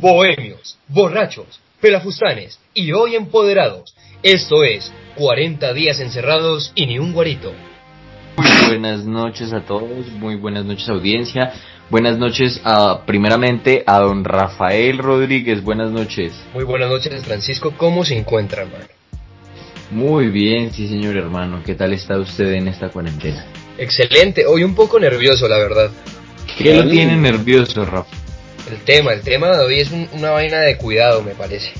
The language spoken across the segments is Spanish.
bohemios, borrachos, pelafustanes y hoy empoderados. Esto es 40 días encerrados y ni un guarito. Muy buenas noches a todos, muy buenas noches audiencia. Buenas noches a, primeramente, a don Rafael Rodríguez. Buenas noches. Muy buenas noches, Francisco. ¿Cómo se encuentra, hermano? Muy bien, sí, señor hermano. ¿Qué tal está usted en esta cuarentena? Excelente. Hoy un poco nervioso, la verdad. ¿Qué lo tiene nervioso, Rafa? El tema, el tema de hoy es una vaina de cuidado, me parece.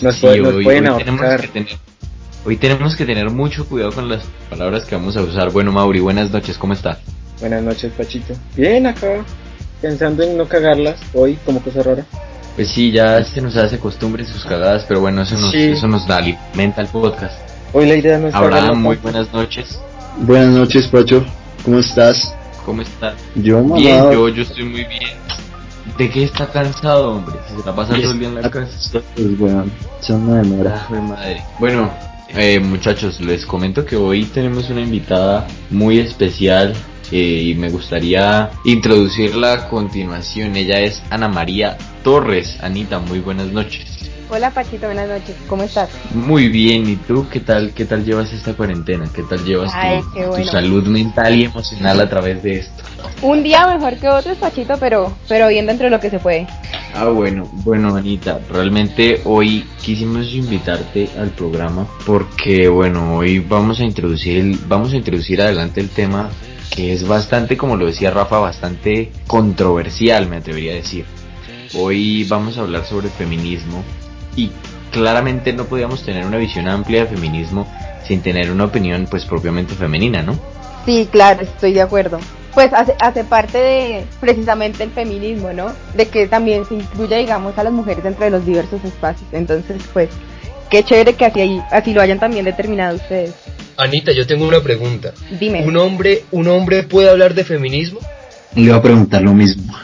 Nos, sí, hoy, tenemos que tener, hoy tenemos que tener mucho cuidado con las palabras que vamos a usar. Bueno, Mauri, buenas noches, ¿cómo está? Buenas noches, Pachito. Bien, acá, pensando en no cagarlas hoy como cosa rara. Pues sí, ya se nos hace costumbre sus cagadas, pero bueno, eso nos, eso nos da, alimenta el podcast. Hoy la idea no es Abraham, muy buenas noches. Buenas noches, Pacho. ¿Cómo estás? ¿Cómo estás? Yo, mamá. Bien, yo, yo estoy muy bien. ¿De qué está cansado, hombre? Se está pasando el día en la casa. Pues bueno, son una demora. Ay, madre. Bueno, eh, muchachos, les comento que hoy tenemos una invitada muy especial eh, y me gustaría introducirla a continuación. Ella es Ana María Torres. Anita, muy buenas noches. Hola Pachito, buenas noches. ¿Cómo estás? Muy bien. ¿Y tú qué tal? ¿Qué tal llevas esta cuarentena? ¿Qué tal llevas tu, salud mental y emocional a través de esto? Un día mejor que otro, Pachito, pero pero bien dentro de lo que se puede. Ah, bueno, bueno, Anita, realmente hoy quisimos invitarte al programa porque, bueno, hoy vamos a introducir el, vamos a introducir adelante el tema que es bastante, como lo decía Rafa, bastante controversial, me atrevería a decir. Hoy vamos a hablar sobre feminismo y claramente no podíamos tener una visión amplia de feminismo sin tener una opinión pues propiamente femenina, ¿no? Sí, claro, estoy de acuerdo. Pues hace, hace parte de precisamente el feminismo, ¿no? De que también se incluya, digamos, a las mujeres dentro de los diversos espacios. Entonces, pues, qué chévere que así, así lo hayan también determinado ustedes. Anita, yo tengo una pregunta. Dime. ¿Un hombre, un hombre puede hablar de feminismo? Le iba a preguntar lo mismo.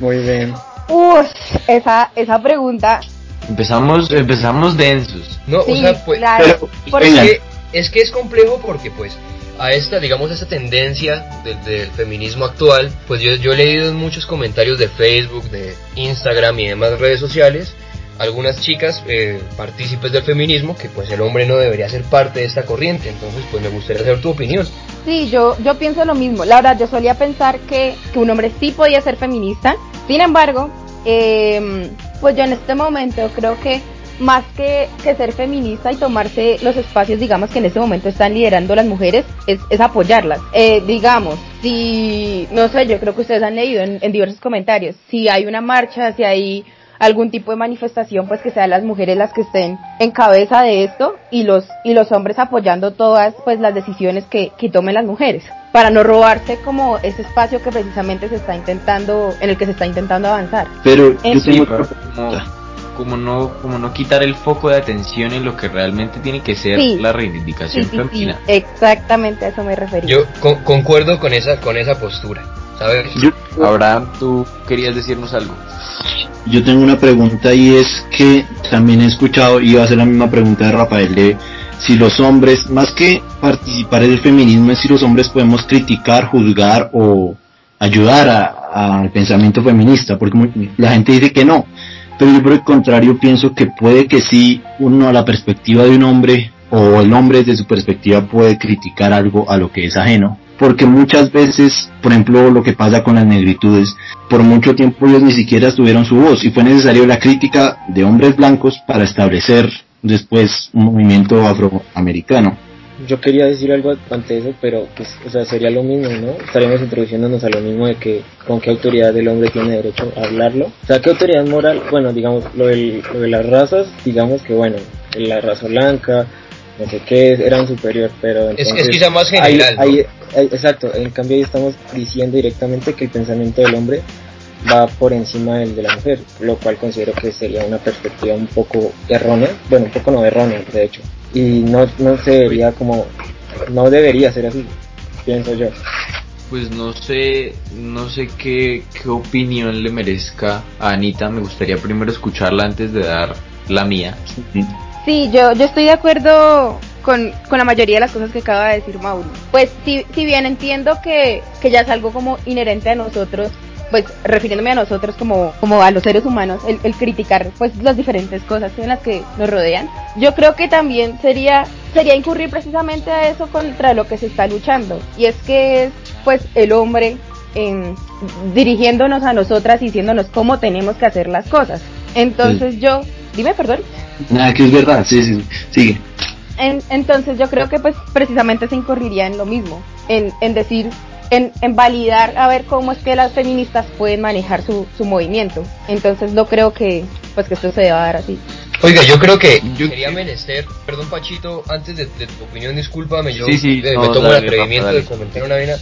Muy bien. Uf, esa, esa pregunta Empezamos, empezamos densos. No, o sea, pues, es, que, es que es complejo porque pues a esta, digamos, a esta tendencia del, feminismo actual, pues yo, yo he leído en muchos comentarios de Facebook, de Instagram y demás redes sociales, algunas chicas eh, partícipes del feminismo que pues el hombre no debería ser parte de esta corriente, entonces pues me gustaría saber tu opinión. Sí, yo, yo pienso lo mismo, la verdad yo solía pensar que, que un hombre sí podía ser feminista, sin embargo, eh, pues yo en este momento creo que más que, que, ser feminista y tomarse los espacios, digamos, que en este momento están liderando las mujeres, es, es apoyarlas. Eh, digamos, si, no sé, yo creo que ustedes han leído en, en, diversos comentarios, si hay una marcha, si hay algún tipo de manifestación, pues que sean las mujeres las que estén en cabeza de esto y los, y los hombres apoyando todas, pues las decisiones que, que tomen las mujeres para no robarse como ese espacio que precisamente se está intentando, en el que se está intentando avanzar. Pero como, no, como no quitar el foco de atención en lo que realmente tiene que ser la reivindicación sí, exactamente a eso me refería. Yo concuerdo con esa, con esa postura. ¿Sabes? Abraham, tú querías decirnos algo. Yo tengo una pregunta y es que también he escuchado, y va a ser la misma pregunta de Rafael, de si los hombres, más que participar en el feminismo, es si los hombres podemos criticar, juzgar o ayudar al pensamiento feminista, porque la gente dice que no, pero yo por el contrario pienso que puede que sí, uno a la perspectiva de un hombre o el hombre desde su perspectiva puede criticar algo a lo que es ajeno, porque muchas veces, por ejemplo, lo que pasa con las negritudes, por mucho tiempo ellos ni siquiera tuvieron su voz y fue necesario la crítica de hombres blancos para establecer después un movimiento afroamericano. Yo quería decir algo ante eso, pero pues, o sea, sería lo mismo, ¿no? Estaríamos introduciéndonos a lo mismo de que con qué autoridad el hombre tiene derecho a hablarlo. O sea, qué autoridad moral, bueno, digamos, lo, del, lo de las razas, digamos que, bueno, la raza blanca, no sé qué, eran superior, pero... es, es quizá más general. exacto, en cambio ahí estamos diciendo directamente que el pensamiento del hombre va por encima del de la mujer, lo cual considero que sería una perspectiva un poco errónea, bueno, un poco no errónea, de hecho, y no, no se debería como, no debería ser así, pienso yo. Pues no sé, no sé qué, qué opinión le merezca a Anita, me gustaría primero escucharla antes de dar la mía. Sí, yo, yo estoy de acuerdo con, con, la mayoría de las cosas que acaba de decir Mauro. Pues si, si bien entiendo que, que ya es algo como inherente a nosotros pues refiriéndome a nosotros como, como a los seres humanos, el, el, criticar pues las diferentes cosas en las que nos rodean, yo creo que también sería, sería incurrir precisamente a eso contra lo que se está luchando. Y es que es pues el hombre en, dirigiéndonos a nosotras y diciéndonos cómo tenemos que hacer las cosas. Entonces yo, dime, perdón. Nada, que es verdad, sí, sí, sigue. entonces yo creo que pues precisamente se incurriría en lo mismo, en, en decir, en, en, validar a ver cómo es que las feministas pueden manejar su, su movimiento. Entonces no creo que pues que esto se deba dar así. Oiga, yo creo que yo sería menester, perdón Pachito, antes de, tu opinión, discúlpame, yo eh, me tomo el atrevimiento de comentar una vaina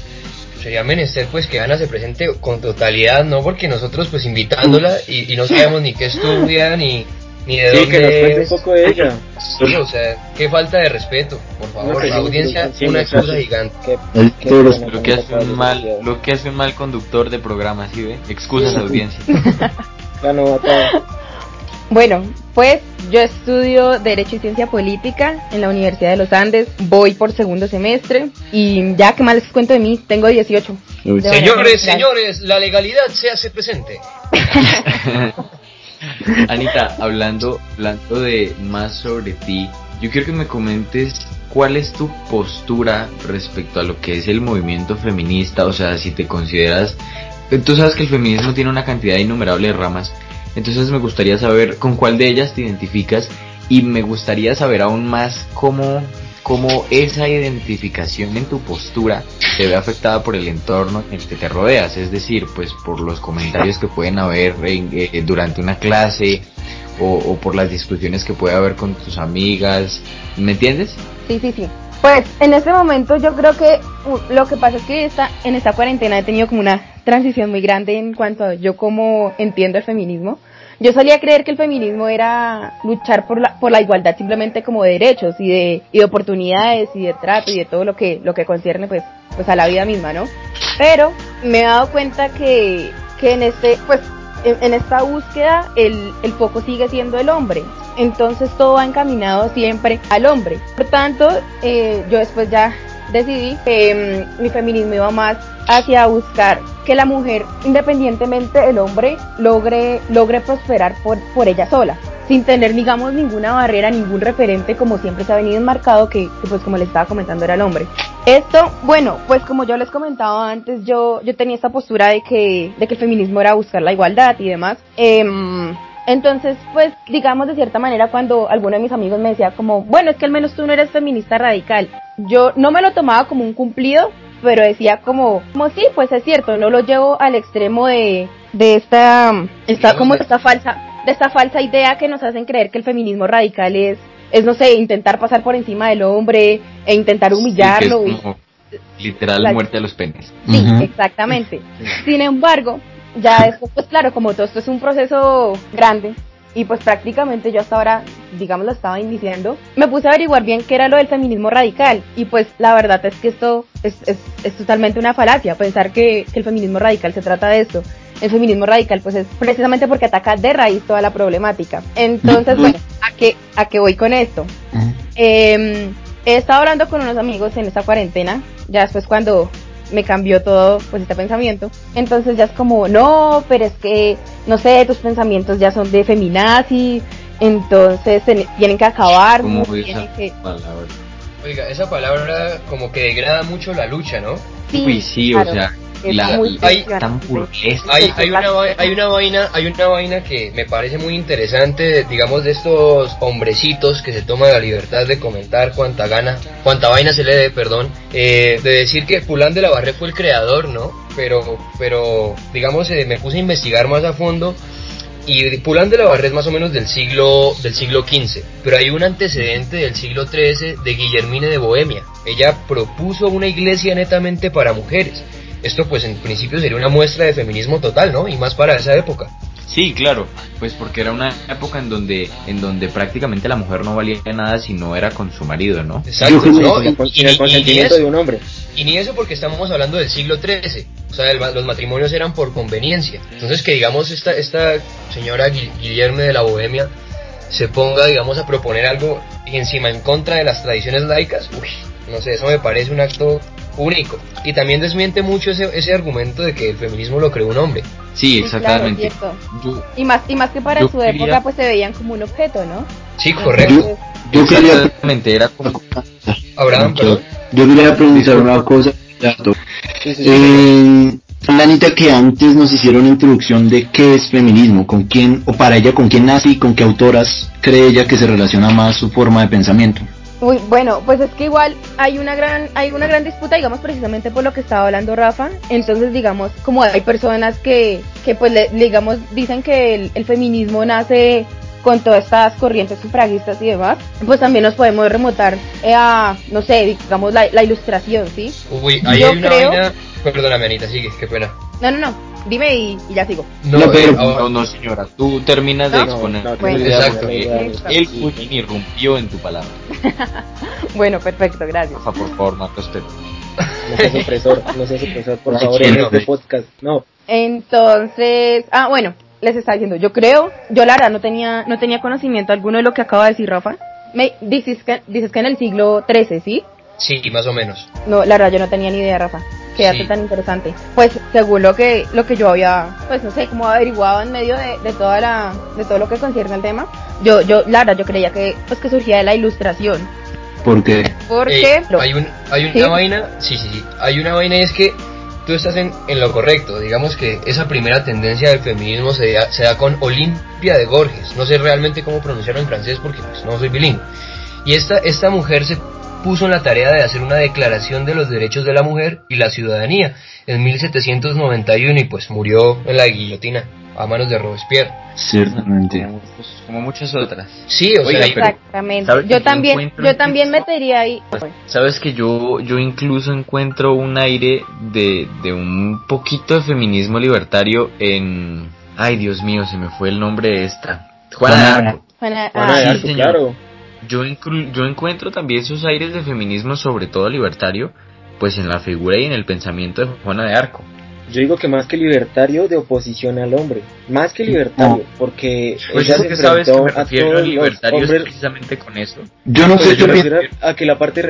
sería menester pues que Ana se presente con totalidad, ¿no? Porque nosotros pues invitándola y, no sabemos ni qué estudia, ni, ni de dónde que nos cuente un poco de ella. Sí, o sea, qué falta de respeto, por favor, la audiencia, una excusa gigante. lo que hace un mal, lo que hace un mal conductor de programas, ¿sí ve? Excusas audiencia. La Bueno, pues yo estudio Derecho y Ciencia Política en la Universidad de los Andes, voy por segundo semestre y ya que más les cuento de mí, tengo 18. Señores, señores, la legalidad se hace presente. Anita, hablando, hablando de más sobre ti, yo quiero que me comentes cuál es tu postura respecto a lo que es el movimiento feminista, o sea, si te consideras, tú sabes que el feminismo tiene una cantidad innumerable de ramas, entonces me gustaría saber con cuál de ellas te identificas y me gustaría saber aún más cómo, cómo esa identificación en tu postura se ve afectada por el entorno en el que te rodeas, es decir, pues por los comentarios que pueden haber eh, durante una clase o, o, por las discusiones que puede haber con tus amigas, ¿me entiendes? Sí, sí, sí. Pues en este momento yo creo que uh, lo que pasa es que esta, en esta cuarentena he tenido como una transición muy grande en cuanto a yo cómo entiendo el feminismo. Yo solía creer que el feminismo era luchar por la, por la igualdad simplemente como de derechos y de, y de oportunidades y de trato y de todo lo que, lo que concierne pues, pues a la vida misma, ¿no? Pero me he dado cuenta que, que en este, pues en, esta búsqueda el, el foco sigue siendo el hombre. Entonces todo va encaminado siempre al hombre. Por tanto, eh, yo después ya decidí que mm, mi feminismo iba más hacia buscar que la mujer, independientemente del hombre, logre, logre prosperar por, por ella sola sin tener, digamos, ninguna barrera, ningún referente, como siempre se ha venido enmarcado, que, pues como les estaba comentando era el hombre. Esto, bueno, pues como yo les comentaba antes, yo, yo tenía esta postura de que, de que el feminismo era buscar la igualdad y demás. Em, entonces, pues, digamos de cierta manera, cuando alguno de mis amigos me decía como, bueno, es que al menos tú no eres feminista radical, yo no me lo tomaba como un cumplido, pero decía como, como sí, pues es cierto, no lo llevo al extremo de, de esta, esta, como esta falsa, de esta falsa idea que nos hacen creer que el feminismo radical es, es no sé, intentar pasar por encima del hombre e intentar humillarlo. literal muerte a los penes. Sí, exactamente. Sin embargo, ya después, pues claro, como todo esto es un proceso grande, y pues prácticamente yo hasta ahora, digamos, lo estaba iniciando, me puse a averiguar bien qué era lo del feminismo radical y pues la verdad es que esto es, es, es totalmente una falacia, pensar que, que, el feminismo radical se trata de esto el feminismo radical pues es precisamente porque ataca de raíz toda la problemática. Entonces, bueno, ¿a qué, a qué voy con esto? Eh, he estado hablando con unos amigos en esta cuarentena, ya después cuando me cambió todo pues este pensamiento. Entonces ya es como, no, pero es que, no sé, tus pensamientos ya son de feminazi, entonces tienen que acabar. Tienen que... Oiga, esa palabra como que degrada mucho la lucha, ¿no? Sí, sí, o sea, hay, hay, una, hay una vaina hay una vaina que me parece muy interesante digamos de estos hombrecitos que se toman la libertad de comentar cuánta gana cuánta vaina se le dé perdón eh, de decir que Pulán de la Barre fue el creador no pero pero digamos eh, me puse a investigar más a fondo y Pulán de la Barre es más o menos del siglo del siglo XV, pero hay un antecedente del siglo XIII de Guillermine de Bohemia. Ella propuso una iglesia netamente para mujeres esto pues en principio sería una muestra de feminismo total, ¿no? Y más para esa época. Sí, claro, pues porque era una época en donde en donde prácticamente la mujer no valía nada si no era con su marido, ¿no? Exacto, ¿no? Y, el consentimiento de un hombre. Y ni eso porque estamos hablando del siglo XIII, o sea, los matrimonios eran por conveniencia. Entonces que digamos esta esta señora Guillermo de la Bohemia se ponga, digamos, a proponer algo encima en contra de las tradiciones laicas, uy, no sé, eso me parece un acto único. Y también desmiente mucho ese, ese argumento de que el feminismo lo creó un hombre. Sí, exactamente. y más y más que para su época pues se veían como un objeto, ¿no? Sí, correcto. Yo, quería era como Abraham, Yo quería preguntar una cosa. Eh, Anita, que antes nos hicieron introducción de qué es feminismo, con quién, o para ella, con quién nace y con qué autoras cree ella que se relaciona más su forma de pensamiento. Uy, bueno, pues es que igual hay una gran hay una gran disputa, digamos, precisamente por lo que estaba hablando Rafa. Entonces, digamos, como hay personas que, que pues, le, digamos, dicen que el, feminismo nace con todas estas corrientes sufragistas y demás, pues también nos podemos remontar a, no sé, digamos, la, la ilustración, ¿sí? Uy, ahí hay una creo... Perdóname, Anita, sigue, qué pena. No, no, no, dime y, ya sigo. No, no, no, señora, tú terminas de exponer. exacto. Él irrumpió en tu palabra. bueno, perfecto, gracias. Por favor, más respeto. No seas opresor, no seas opresor, por favor, en este podcast, no. Entonces, ah, bueno, les estaba diciendo, yo creo, yo la verdad no tenía, no tenía conocimiento alguno de lo que acaba de decir Rafa. Me dices que, dices que en el siglo XIII, ¿sí? Sí, más o menos. No, la verdad yo no tenía ni idea, Rafa que hace tan interesante. Pues según lo que lo que yo había, pues no sé, como averiguado en medio de, de toda la de todo lo que concierne al tema, yo yo la verdad yo creía que pues que surgía de la ilustración. ¿Por qué? Porque eh, hay un hay una vaina, sí, sí, sí, hay una vaina y es que tú estás en, en, lo correcto. Digamos que esa primera tendencia del feminismo se da, se da con Olimpia de Gorges. No sé realmente cómo pronunciarlo en francés porque pues, no soy bilingüe. Y esta, esta mujer se puso en la tarea de hacer una declaración de los derechos de la mujer y la ciudadanía en 1791 y pues murió en la guillotina a manos de Robespierre. Ciertamente. Como muchas otras. Sí, o sea, exactamente. Yo también, yo también metería ahí. Sabes que yo, yo incluso encuentro un aire de, de un poquito de feminismo libertario en, ay Dios mío, se me fue el nombre de esta. Juana Juana, ah, claro yo, yo encuentro también esos aires de feminismo, sobre todo libertario, pues en la figura y en el pensamiento de Juana de Arco. Yo digo que más que libertario, de oposición al hombre. Más que libertario, porque pues ella se sabes que me refiero a, libertario precisamente con eso. Yo no sé, yo me refiero a que la parte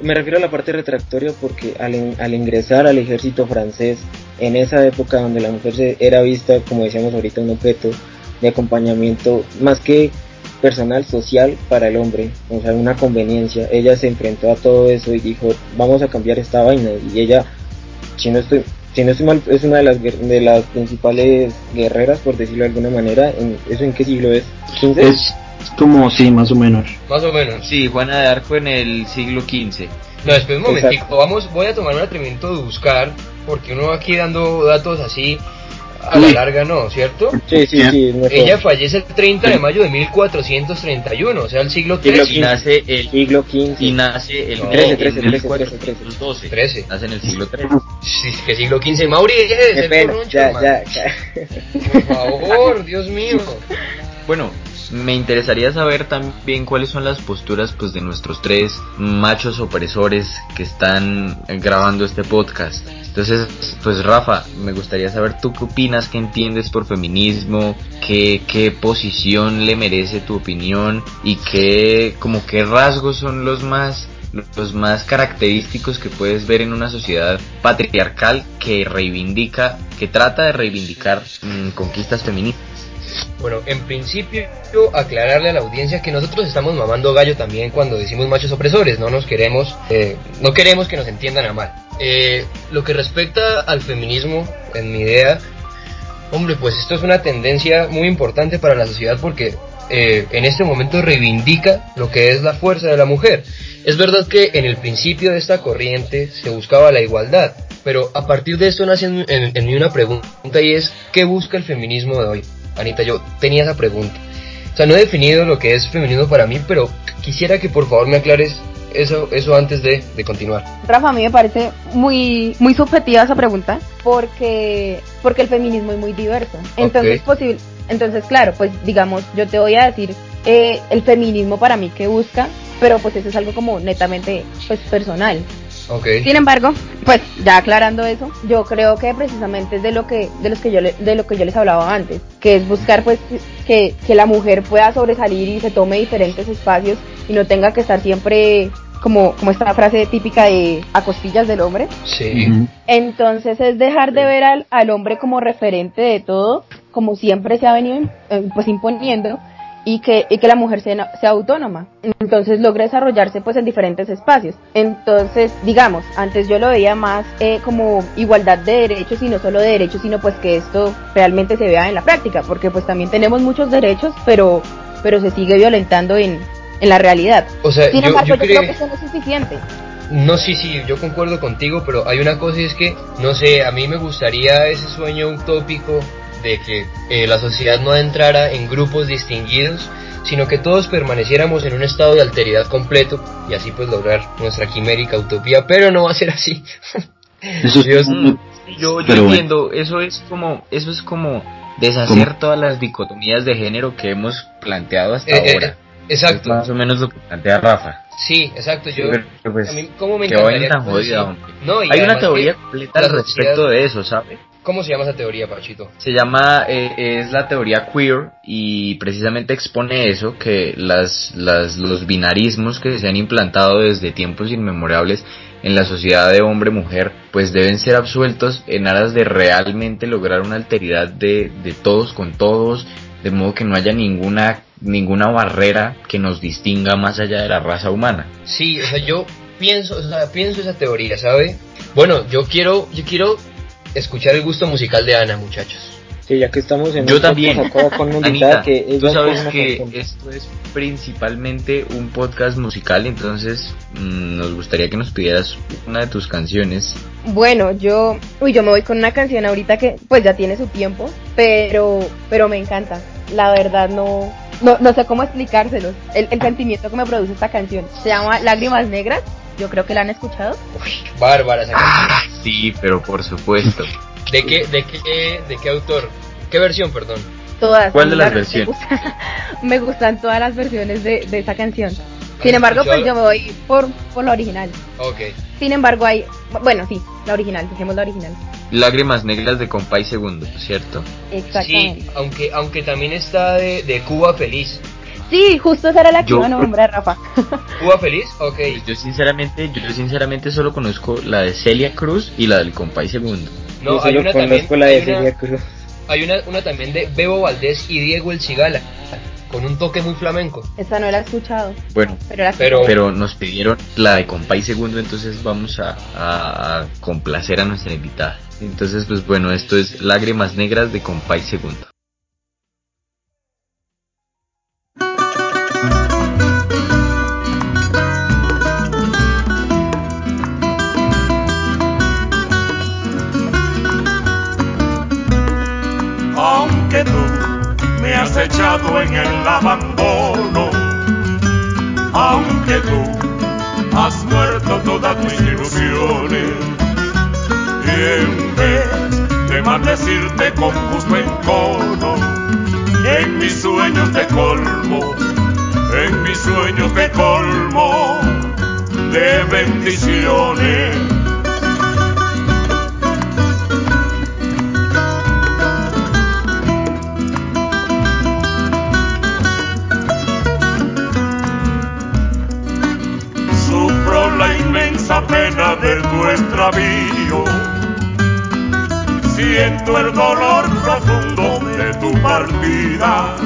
me refiero a la parte retractoria porque al, al ingresar al ejército francés en esa época donde la mujer se, era vista, como decíamos ahorita, un objeto de acompañamiento, más que personal social para el hombre, o sea, una conveniencia. Ella se enfrentó a todo eso y dijo, vamos a cambiar esta vaina. Y ella, si no estoy, si no estoy mal, es una de las, de las principales guerreras, por decirlo de alguna manera. ¿En, ¿Eso en qué siglo es? ¿15? Es como, sí, más o menos. Más o menos. Sí, Juana de Arco en el siglo XV. No, espera un momentico, vamos, voy a tomar un atrevimiento de buscar, porque uno aquí dando datos así a la larga no, ¿cierto? Sí, sí, sí. Ella fallece el 30 de mayo de 1431, o sea, el siglo XIII. Y nace el siglo XV. Y nace el 13, 13, 13, 13, 13. Nace en el siglo XIII. Sí, que siglo XV. Mauri, ya, ya, ya, ya. Por favor, Dios mío. Bueno, me interesaría saber también cuáles son las posturas pues de nuestros tres machos opresores que están grabando este podcast. Entonces, pues Rafa, me gustaría saber tú qué opinas, qué entiendes por feminismo, qué, qué posición le merece tu opinión y qué, como qué rasgos son los más los más característicos que puedes ver en una sociedad patriarcal que reivindica, que trata de reivindicar mm, conquistas feministas. Bueno, en principio aclararle a la audiencia que nosotros estamos mamando gallo también cuando decimos machos opresores, no nos queremos, eh, no queremos que nos entiendan a mal. Eh, lo que respecta al feminismo, en mi idea, hombre, pues esto es una tendencia muy importante para la sociedad porque eh, en este momento reivindica lo que es la fuerza de la mujer. Es verdad que en el principio de esta corriente se buscaba la igualdad, pero a partir de esto nace en mí una pregunta y es, ¿qué busca el feminismo de hoy? Anita, yo tenía esa pregunta. O sea, no he definido lo que es feminismo para mí, pero quisiera que por favor me aclares eso, eso antes de, continuar. Rafa, a mí me parece muy, muy subjetiva esa pregunta, porque, porque el feminismo es muy diverso. Entonces, posible, entonces, claro, pues digamos, yo te voy a decir eh, el feminismo para mí que busca, pero pues eso es algo como netamente pues personal. Sin embargo, pues ya aclarando eso, yo creo que precisamente es de lo que de los que yo de lo que yo les hablaba antes, que es buscar pues que, que la mujer pueda sobresalir y se tome diferentes espacios y no tenga que estar siempre como, como esta frase típica de a costillas del hombre. Sí. Entonces es dejar de ver al, al hombre como referente de todo, como siempre se ha venido eh, pues imponiendo, y que, y que la mujer sea, sea, autónoma. Entonces logra desarrollarse pues en diferentes espacios. Entonces, digamos, antes yo lo veía más eh, como igualdad de derechos y no solo de derechos, sino pues que esto realmente se vea en la práctica, porque pues también tenemos muchos derechos, pero, pero se sigue violentando en, en la realidad. O sea, Sin yo, embargo, yo yo, creo- creo que eso no es suficiente. No, sí, sí, yo concuerdo contigo, pero hay una cosa y es que, no sé, a mí me gustaría ese sueño utópico de que eh, la sociedad no entrara en grupos distinguidos, sino que todos permaneciéramos en un estado de alteridad completo y así pues lograr nuestra quimérica utopía, pero no va a ser así. Eso es Dios, Yo, yo Pero bueno. entiendo, eso es como, eso es como deshacer todas las dicotomías de género que hemos planteado hasta Eh, eh, ahora. Es exacto, más o menos lo que plantea Rafa. sí, exacto, yo... Pues, a mí, ¿cómo me encantaría tan jodida. No, Hay una teoría completa al respecto sociedad- de eso, ¿sabe? ¿Cómo se llama esa teoría, Pachito? Se llama, eh, es la teoría queer y precisamente expone eso, que las, las, los binarismos que se han implantado desde tiempos inmemorables en la sociedad de hombre-mujer, pues deben ser absueltos en aras de realmente lograr una alteridad de, de todos con todos, de modo que no haya ninguna, ninguna barrera que nos distinga más allá de la raza humana. Sí, o sea, yo pienso, o sea, pienso esa teoría, ¿sabe? Bueno, yo quiero, yo quiero escuchar el gusto musical de Ana, muchachos. Sí, ya que estamos en Yo un también. podcast con Anita, que tú sabes que canción. esto es principalmente un podcast musical, entonces mm, nos gustaría que nos pidieras una de tus canciones. Bueno, yo, uy, yo me voy con una canción ahorita que pues ya tiene su tiempo, pero, pero me encanta. La verdad no, no, no sé cómo explicárselos. El, el sentimiento que me produce esta canción se llama Lágrimas Negras. Yo creo que la han escuchado. Uy, bárbara esa canción. Sí, pero por supuesto. ¿De qué, de qué, de qué autor? ¿Qué versión, perdón? Todas. ¿Cuál de la las verdad, me versiones? gustan- Me gustan todas las versiones de, de esa canción. ¿Has Sin embargo, pues escuchado? yo me voy por, por la original. Ok. Sin embargo, hay, bueno, sí, la original, dejemos la original. Lágrimas negras de Compay Segundo, ¿cierto? Exactamente. Sí, aunque, aunque también está de, de Cuba Feliz. Sí, justo esa era la que Yo- iba a nombrar, Rafa. ¿Cuba Feliz? Ok. Yo sinceramente, yo sinceramente solo conozco la de Celia Cruz y la del Compay Segundo. No, Yo hay solo una conozco también, la de hay una, Celia Cruz. hay una, una también de Bebo Valdés y Diego El Cigala, con un toque muy flamenco. Esta no la he escuchado, Bueno, pero la Pero- pero nos pidieron la de Compay Segundo, entonces vamos a, a- a complacer a nuestra invitada. Entonces, pues bueno, esto es Lágrimas Negras de Compay Segundo. En el abandono, aunque tú has muerto todas mis ilusiones, y en vez de maldecirte con justo encono, en mis sueños te colmo, en mis sueños te colmo de bendiciones. Siento el dolor profundo de tu partida.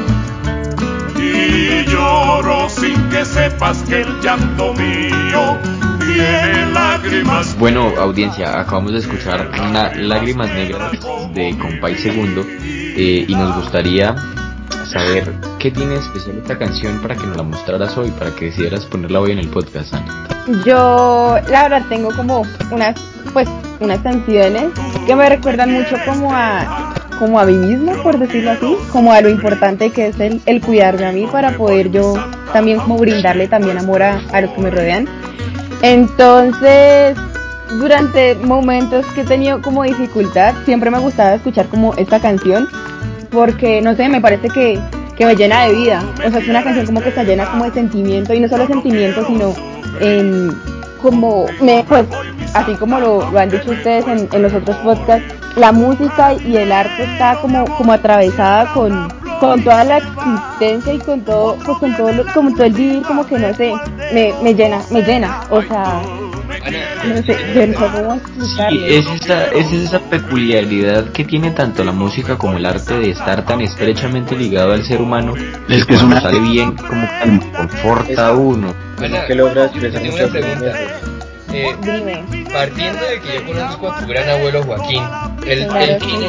Y lloro sin que sepas que el llanto mío tiene lágrimas. Bueno, audiencia, acabamos de escuchar una Lágrimas Negras de Compay Segundo eh, y nos gustaría saber qué tiene especial esta canción para que nos la mostraras hoy, para que decidieras ponerla hoy en el podcast, Ana. Yo, la verdad, tengo como unas, pues, unas canciones que me recuerdan mucho como a, como a mí misma, por decirlo así, como a lo importante que es el, el cuidarme a mí para poder yo también como brindarle también amor a, a los que me rodean. Entonces, durante momentos que he tenido como dificultad, siempre me gustaba escuchar como esta canción, porque no sé, me parece que, que me llena de vida. O sea, es una canción como que está llena como de sentimiento, y no solo sentimiento, sino en como, me, pues, así como lo, lo han dicho ustedes en, en los otros podcasts, la música y el arte está como, como atravesada con, con toda la existencia y con todo, pues con todo, lo, como todo el vivir, como que no sé, me, me llena, me llena, o sea, no sé, cómo. Sí, es esa, es esa peculiaridad que tiene tanto la música como el arte de estar tan estrechamente ligado al ser humano. Es que es una- sale bien, como que conforta a uno. Ana, que logras yo expresar tengo una muchas pregunta. Eh, Dime. partiendo de que yo conozco a tu gran abuelo Joaquín, él, Claro él tiene,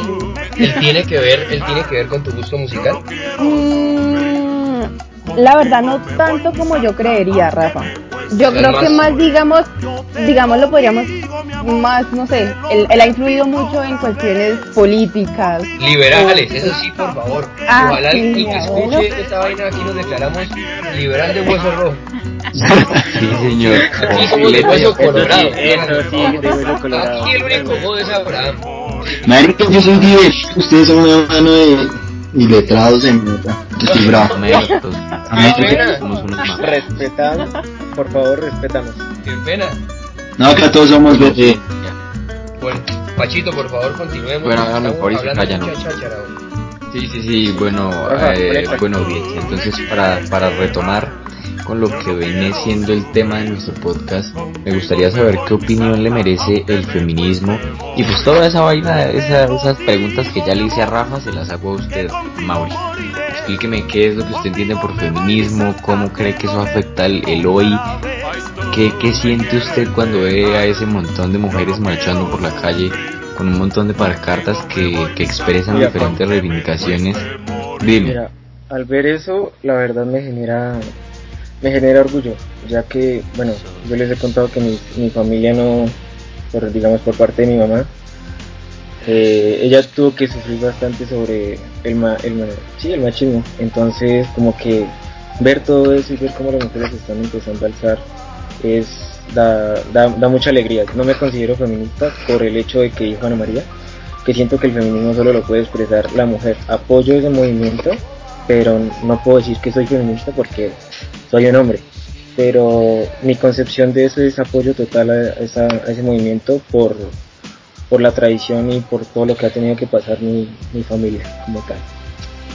él tiene que ver, él tiene que ver con tu gusto musical. Mm, la verdad no tanto como yo creería, Rafa. Yo creo que más digamos, digamos lo podríamos más, no sé, él, él ha influido mucho en cuestiones políticas. Liberales, eso sí, por favor. Ah, Ojalá sí, el que escuche esta vaina aquí nos declaramos liberal de hueso rojo. Sí, señor. Aquí somos de hueso colorado. Eso sí, de hueso colorado. Aquí el único modo es Abraham. Marica, yo soy 10. Ustedes son una mano de iletrados en meta. Estoy bravo. Somos unos más. Respetamos, por favor, respétanos. qué pena. No, acá todos somos verde. Bueno, Pachito, por favor, continuemos. Bueno, háganlo, por eso, hoy. Sí, sí, sí, bueno, Ajá, eh, bueno, bien, entonces para, para retomar con lo que viene siendo el tema de nuestro podcast, me gustaría saber qué opinión le merece el feminismo y pues toda esa vaina, esa- esas preguntas que ya le hice a Rafa, se las hago a usted, Mauri. Explíqueme qué es lo que usted entiende por feminismo, cómo cree que eso afecta el, el hoy, qué, qué siente usted cuando ve a ese montón de mujeres marchando por la calle con un montón de pancartas que, que expresan Mira, diferentes reivindicaciones. Dime. Mira, al ver eso, la verdad me genera, me genera orgullo, ya que, bueno, yo les he contado que mi, mi familia no, por, digamos por parte de mi mamá, eh, ella tuvo que sufrir bastante sobre el, ma, el, sí, el machismo, entonces como que ver todo eso y ver cómo las mujeres están empezando a alzar es da, da, da mucha alegría. No me considero feminista por el hecho de que dijo Ana María, que siento que el feminismo solo lo puede expresar la mujer. Apoyo ese movimiento, pero no puedo decir que soy feminista porque soy un hombre. Pero mi concepción de eso es apoyo total a, esa- a ese movimiento por, por la tradición y por todo lo que ha tenido que pasar mi, mi familia como tal.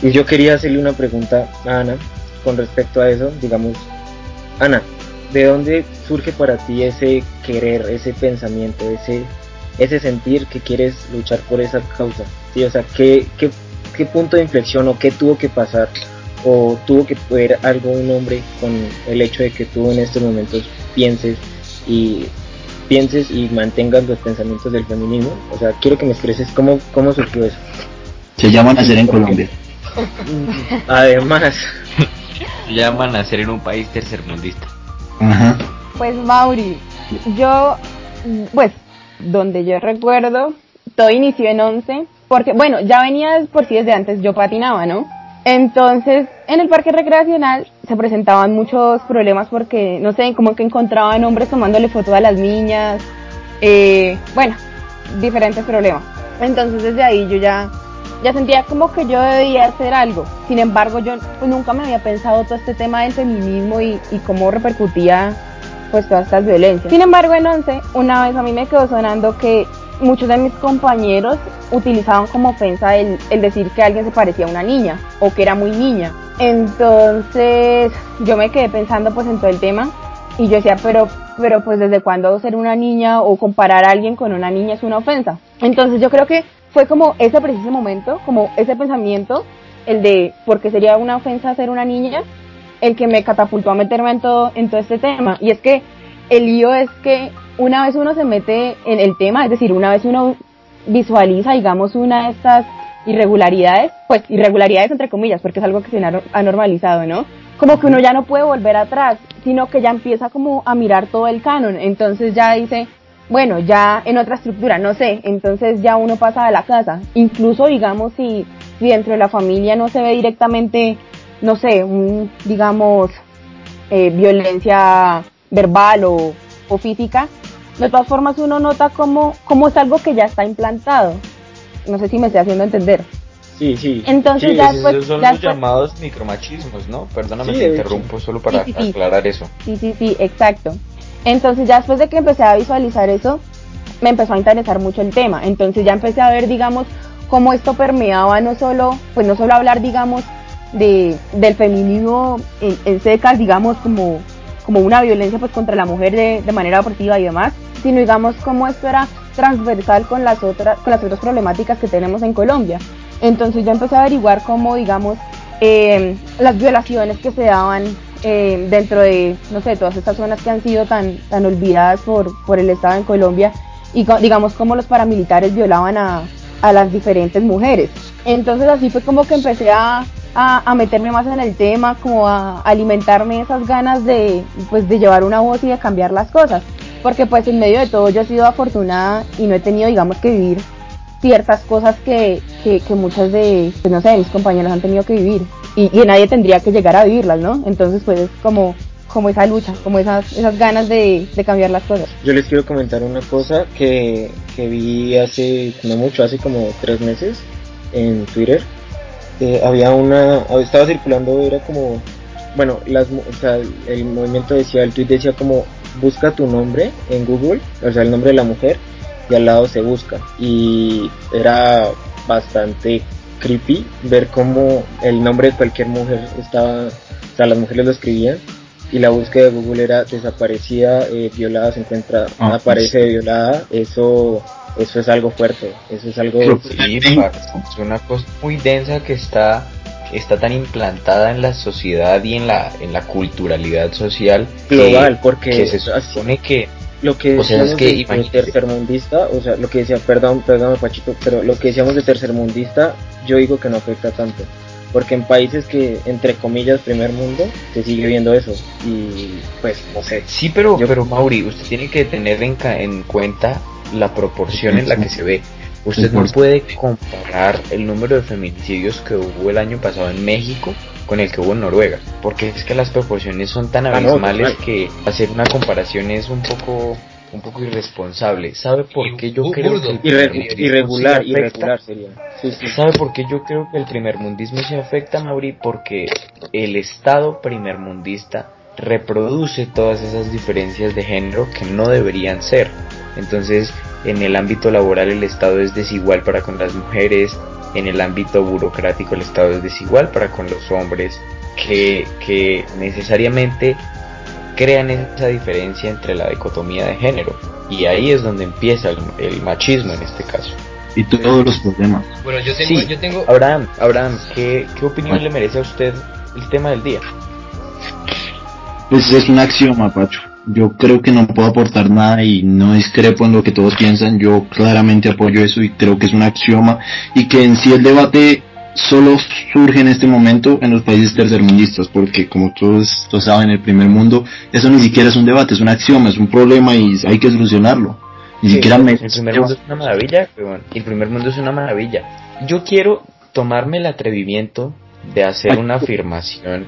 Y yo quería hacerle una pregunta a Ana con respecto a eso, digamos, Ana, ¿de dónde surge para ti ese querer, ese pensamiento, ese, ese sentir que quieres luchar por esa causa? ¿Sí? O sea, ¿qué, qué, qué punto de inflexión o qué tuvo que pasar o tuvo que ver algo un hombre con el hecho de que tú en estos momentos pienses y pienses y mantengas los pensamientos del feminismo? O sea, quiero que me expreses cómo, cómo surgió eso. Se llaman a nacer en Colombia. Además, llaman a ser en un país tercermundista. Ajá. Pues Mauri, yo, pues, donde yo recuerdo, todo inició en 11, porque, bueno, ya venía por sí desde antes, yo patinaba, ¿no? Entonces, en el parque recreacional se presentaban muchos problemas porque, no sé, como que encontraban hombres tomándole foto a las niñas, eh, bueno, diferentes problemas. Entonces, desde ahí yo ya, sentía como que yo debía hacer algo. Sin embargo, yo nunca me había pensado todo este tema del feminismo y, y cómo repercutía pues todas estas violencias. Sin embargo, en 11, una vez a mí me quedó sonando que muchos de mis compañeros utilizaban como ofensa el, decir que alguien se parecía a una niña o que era muy niña. Entonces, yo me quedé pensando pues en todo el tema y yo decía, pero, pero pues desde cuándo ser una niña o comparar a alguien con una niña es una ofensa. Entonces yo creo que fue como ese preciso momento, como ese pensamiento, el de por qué sería una ofensa ser una niña, el que me catapultó a meterme en todo, en todo este tema. Y es que el lío es que una vez uno se mete en el tema, es decir, una vez uno visualiza, digamos, una de estas irregularidades, pues irregularidades entre comillas, porque es algo que se ha normalizado, ¿no? Como que uno ya no puede volver atrás, sino que ya empieza como a mirar todo el canon, entonces ya dice, bueno, ya en otra estructura, no sé, entonces ya uno pasa a la casa, incluso digamos si, si dentro de la familia no se ve directamente, no sé, un, digamos, eh, violencia verbal o, o física, de todas formas uno nota como, como es algo que ya está implantado. No sé si me estoy haciendo entender. sí, sí. Entonces Sí, ya es- después, Esos son ya los después- llamados micromachismos, ¿no? Perdóname Sí, te interrumpo solo para Sí, sí, sí. aclarar eso. Sí, sí, sí, exacto. Entonces ya después de que empecé a visualizar eso, me empezó a interesar mucho el tema. Entonces ya empecé a ver, digamos, cómo esto permeaba no solo, pues no solo hablar, digamos, de, del feminismo en, en secas, digamos, como, como una violencia pues contra la mujer de, de manera opresiva y demás, sino digamos como esto era transversal con las otras, con las otras problemáticas que tenemos en Colombia. Entonces yo empecé a averiguar cómo, digamos, eh, las violaciones que se daban eh, dentro de, no sé, todas estas zonas que han sido tan, tan olvidadas por, por el Estado en Colombia y digamos cómo los paramilitares violaban a, a las diferentes mujeres. Entonces así fue como que empecé a, a, meterme más en el tema, como a alimentarme esas ganas de, pues, de llevar una voz y de cambiar las cosas. Porque pues en medio de todo yo he sido afortunada y no he tenido, digamos, que vivir ciertas cosas que, que, muchas de, pues, no sé, mis compañeros han tenido que vivir. Y, nadie tendría que llegar a vivirlas, ¿no? Entonces pues es como como esa lucha, como esas, esas ganas de, de, cambiar las cosas. Yo les quiero comentar una cosa que, que vi hace, no mucho, hace como tres meses en Twitter. Eh, había una, estaba circulando, era como, bueno, las, o sea, el movimiento decía, el tweet decía como, busca tu nombre en Google, o sea, el nombre de la mujer, y al lado se busca. Y era bastante creepy ver cómo el nombre de cualquier mujer estaba, o sea, las mujeres lo escribían y la búsqueda de Google era desaparecida, eh, violada, se encuentra, ah, aparece violada, eso eso es algo fuerte, eso es algo... es una cosa muy densa que está está tan implantada en la sociedad y en la en la culturalidad social global porque se supone que lo que decíamos de, tercermundista o sea lo que decía perdón perdón Pachito pero lo que decíamos de tercermundista yo digo que no afecta tanto porque en países que entre comillas primer mundo se sigue viendo eso y pues no sé. Sí pero pero Mauri usted tiene que tener en, en cuenta la proporción en la que se ve usted no puede comparar el número de feminicidios que hubo el año pasado en México con el que hubo en Noruega porque es que las proporciones son tan ah, abismales que hacer una comparación es un poco un poco irresponsable. ¿Sabe por qué yo creo que irregular, irregular sería? ¿Sabe por qué yo creo que el primermundismo se afecta, Mauri? Porque el Estado primermundista reproduce todas esas diferencias de género que no deberían ser. Entonces, en el ámbito laboral el Estado es desigual para con las mujeres, en el ámbito burocrático el Estado es desigual para con los hombres, que, que necesariamente crean esa diferencia entre la dicotomía de género. Y ahí es donde empieza el, machismo en este caso. Y todos los problemas. Bueno, yo tengo... Yo tengo... Abraham, Abraham ¿qué, ¿qué opinión le merece a usted el tema del día? Pues es un axioma, Pacho. Yo creo que no puedo aportar nada y no discrepo en lo que todos piensan. Yo claramente apoyo eso y creo que es un axioma y que en sí el debate solo surge en este momento en los países tercermundistas, porque como todos lo saben, en el primer mundo, eso ni siquiera es un debate, es un axioma, es un problema y hay que solucionarlo. Ni siquiera el primer mundo es una maravilla, el primer mundo es una maravilla. Yo quiero tomarme el atrevimiento de hacer una afirmación,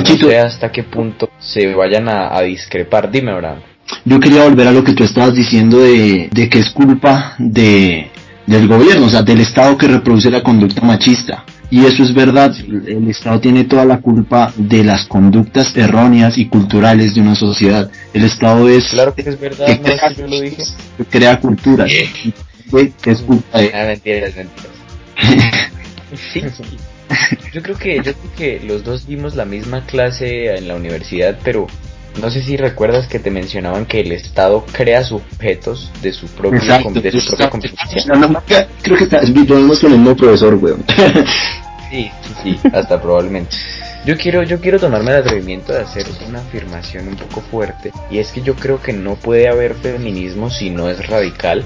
no sé hasta qué punto se vayan a, discrepar. Dime, ahora. Yo quería volver a lo que tú estabas diciendo de, de que es culpa de, del gobierno, o sea, del Estado que reproduce la conducta machista. Y eso es verdad, el Estado tiene toda la culpa de las conductas erróneas y culturales de una sociedad. El Estado es... Claro que es verdad, no crea, yo lo dije. Crea culturas. es culpa de... Ah, mentiras, mentiras. sí, yo creo que yo creo que los dos vimos la misma clase en la universidad, pero no sé si recuerdas que te mencionaban que el Estado crea sujetos de su propia, de su propia competencia. creo que vivimos con el mismo profesor, weón. sí, sí, hasta probablemente. Yo quiero, yo quiero tomarme el atrevimiento de hacer una afirmación un poco fuerte, y es que yo creo que no puede haber feminismo si no es radical,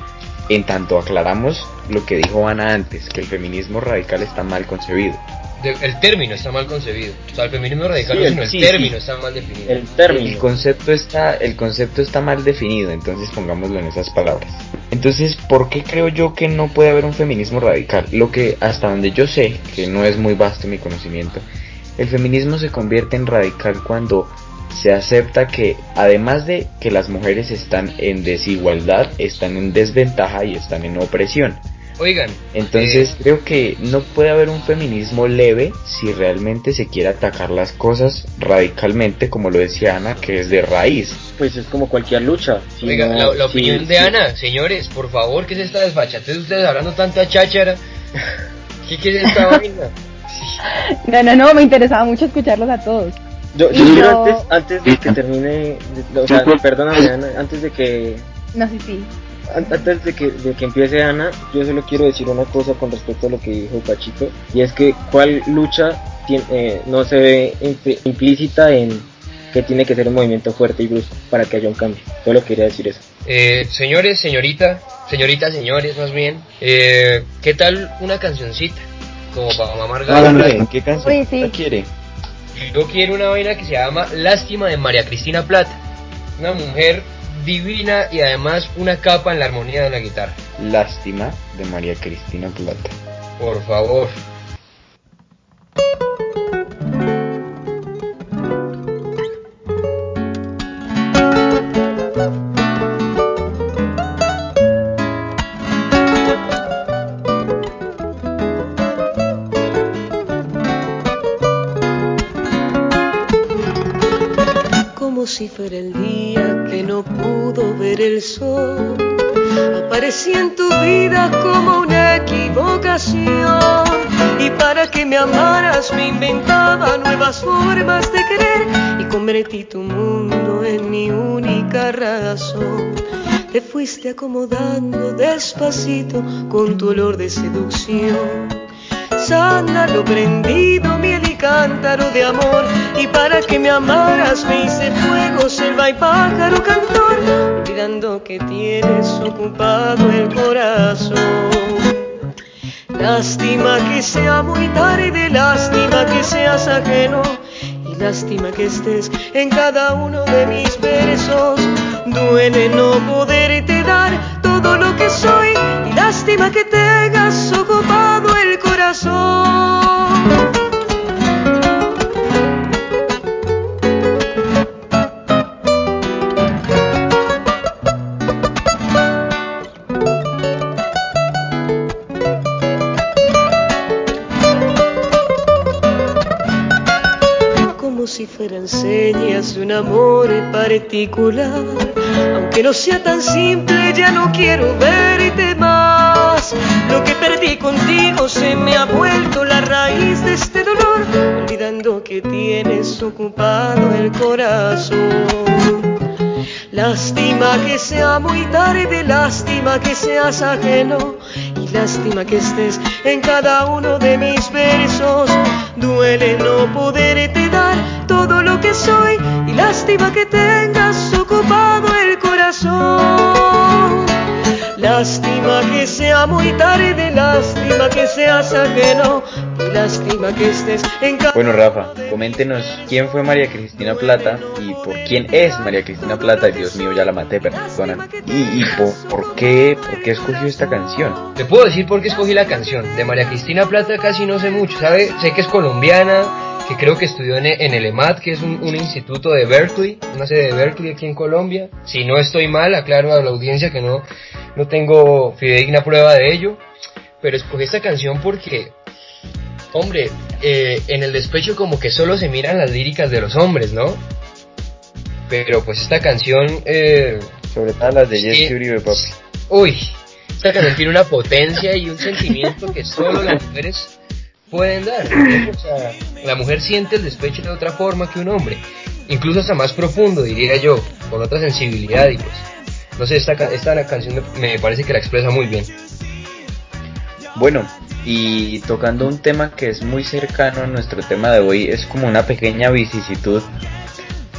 en tanto aclaramos lo que dijo Ana antes, que el feminismo radical está mal concebido el término está mal concebido. O sea, el feminismo radical no, el término está mal definido. El término. El concepto está, el concepto está mal definido, entonces pongámoslo en esas palabras. Entonces, ¿por qué creo yo que no puede haber un feminismo radical? Lo que hasta donde yo sé, que no es muy vasto mi conocimiento, el feminismo se convierte en radical cuando se acepta que además de que las mujeres están en desigualdad, están en desventaja y están en opresión. Oigan. Entonces eh, creo que no puede haber un feminismo leve si realmente se quiere atacar las cosas radicalmente, como lo decía Ana, que es de raíz. Pues es como cualquier lucha. Oigan, la, opinión de Ana, señores, por favor, ¿qué es esta desfachatez? Ustedes hablando tanta cháchara. ¿Qué, es esta vaina? No, no, no, me interesaba mucho escucharlos a todos. Yo, yo quiero antes, antes de que termine, o sea, perdóname Ana, antes de que... No, sí, sí. Antes de que, de que empiece Ana, yo solo quiero decir una cosa con respecto a lo que dijo Pachito, y es que cuál lucha tiene, eh, no se ve implícita en que tiene que ser un movimiento fuerte y brusco para que haya un cambio. Solo quería decir eso. Eh, señores, señorita, señoritas, señores, más bien, eh, ¿qué tal una cancioncita? Como para mamar ¿Qué canción quiere? Yo quiero una vaina que se llama Lástima de María Cristina Plata. Una mujer divina y además una capa en la armonía de la guitarra. Lástima de María Cristina Plata. Por favor. si fuera el día no pudo ver el sol. Aparecí en tu vida como una equivocación y para que me amaras me inventaba nuevas formas de querer y convertí tu mundo en mi única razón. Te fuiste acomodando despacito con tu olor de seducción sándalo prendido, miel y cántaro de amor. Y para que me amaras me hice fuego, selva y pájaro cantor, olvidando que tienes ocupado el corazón. Lástima que sea muy tarde, lástima que seas ajeno y lástima que estés en cada uno de mis versos. Duele no poderte dar todo lo que soy y lástima que tengas el corazón. Como si fueran señas de un amor particular, aunque no sea tan simple, ya no quiero verte más. Lo que perdí contigo se me ha vuelto la raíz de este dolor, olvidando que tienes ocupado el corazón. Lástima que sea muy tarde, lástima que seas ajeno y lástima que estés en cada uno de mis versos. Duele no poderte dar todo lo que soy y lástima que tengas ocupado el corazón. Lástima que sea muy tarde, lástima que seas ajeno, y lástima que estés en Bueno, Rafa, coméntenos quién fue María Cristina Plata y por quién es María Cristina Plata. Dios mío, ya la maté, perdona. Y, y por, qué, por qué escogió esta canción. Te puedo decir por qué escogí la canción. De María Cristina Plata casi no sé mucho, ¿sabe? Sé que es colombiana, que creo que estudió en, el EMAT, que es un, instituto de Berkeley, una sede de Berkeley aquí en Colombia. Si no estoy mal, aclaro a la audiencia que no, no tengo fidedigna prueba de ello, pero escogí esta canción porque, hombre, eh, en el despecho como que solo se miran las líricas de los hombres, ¿no? Pero pues esta canción... Eh, Sobre todo las de Jesse Uribe, papi. Uy, esta canción tiene una potencia y un sentimiento que solo las mujeres pueden dar. O sea, la mujer siente el despecho de otra forma que un hombre, incluso hasta más profundo, diría yo, con otra sensibilidad y pues, no sé, esta, esta canción me parece que la expresa muy bien. Bueno, y tocando un tema que es muy cercano a nuestro tema de hoy, es como una pequeña vicisitud.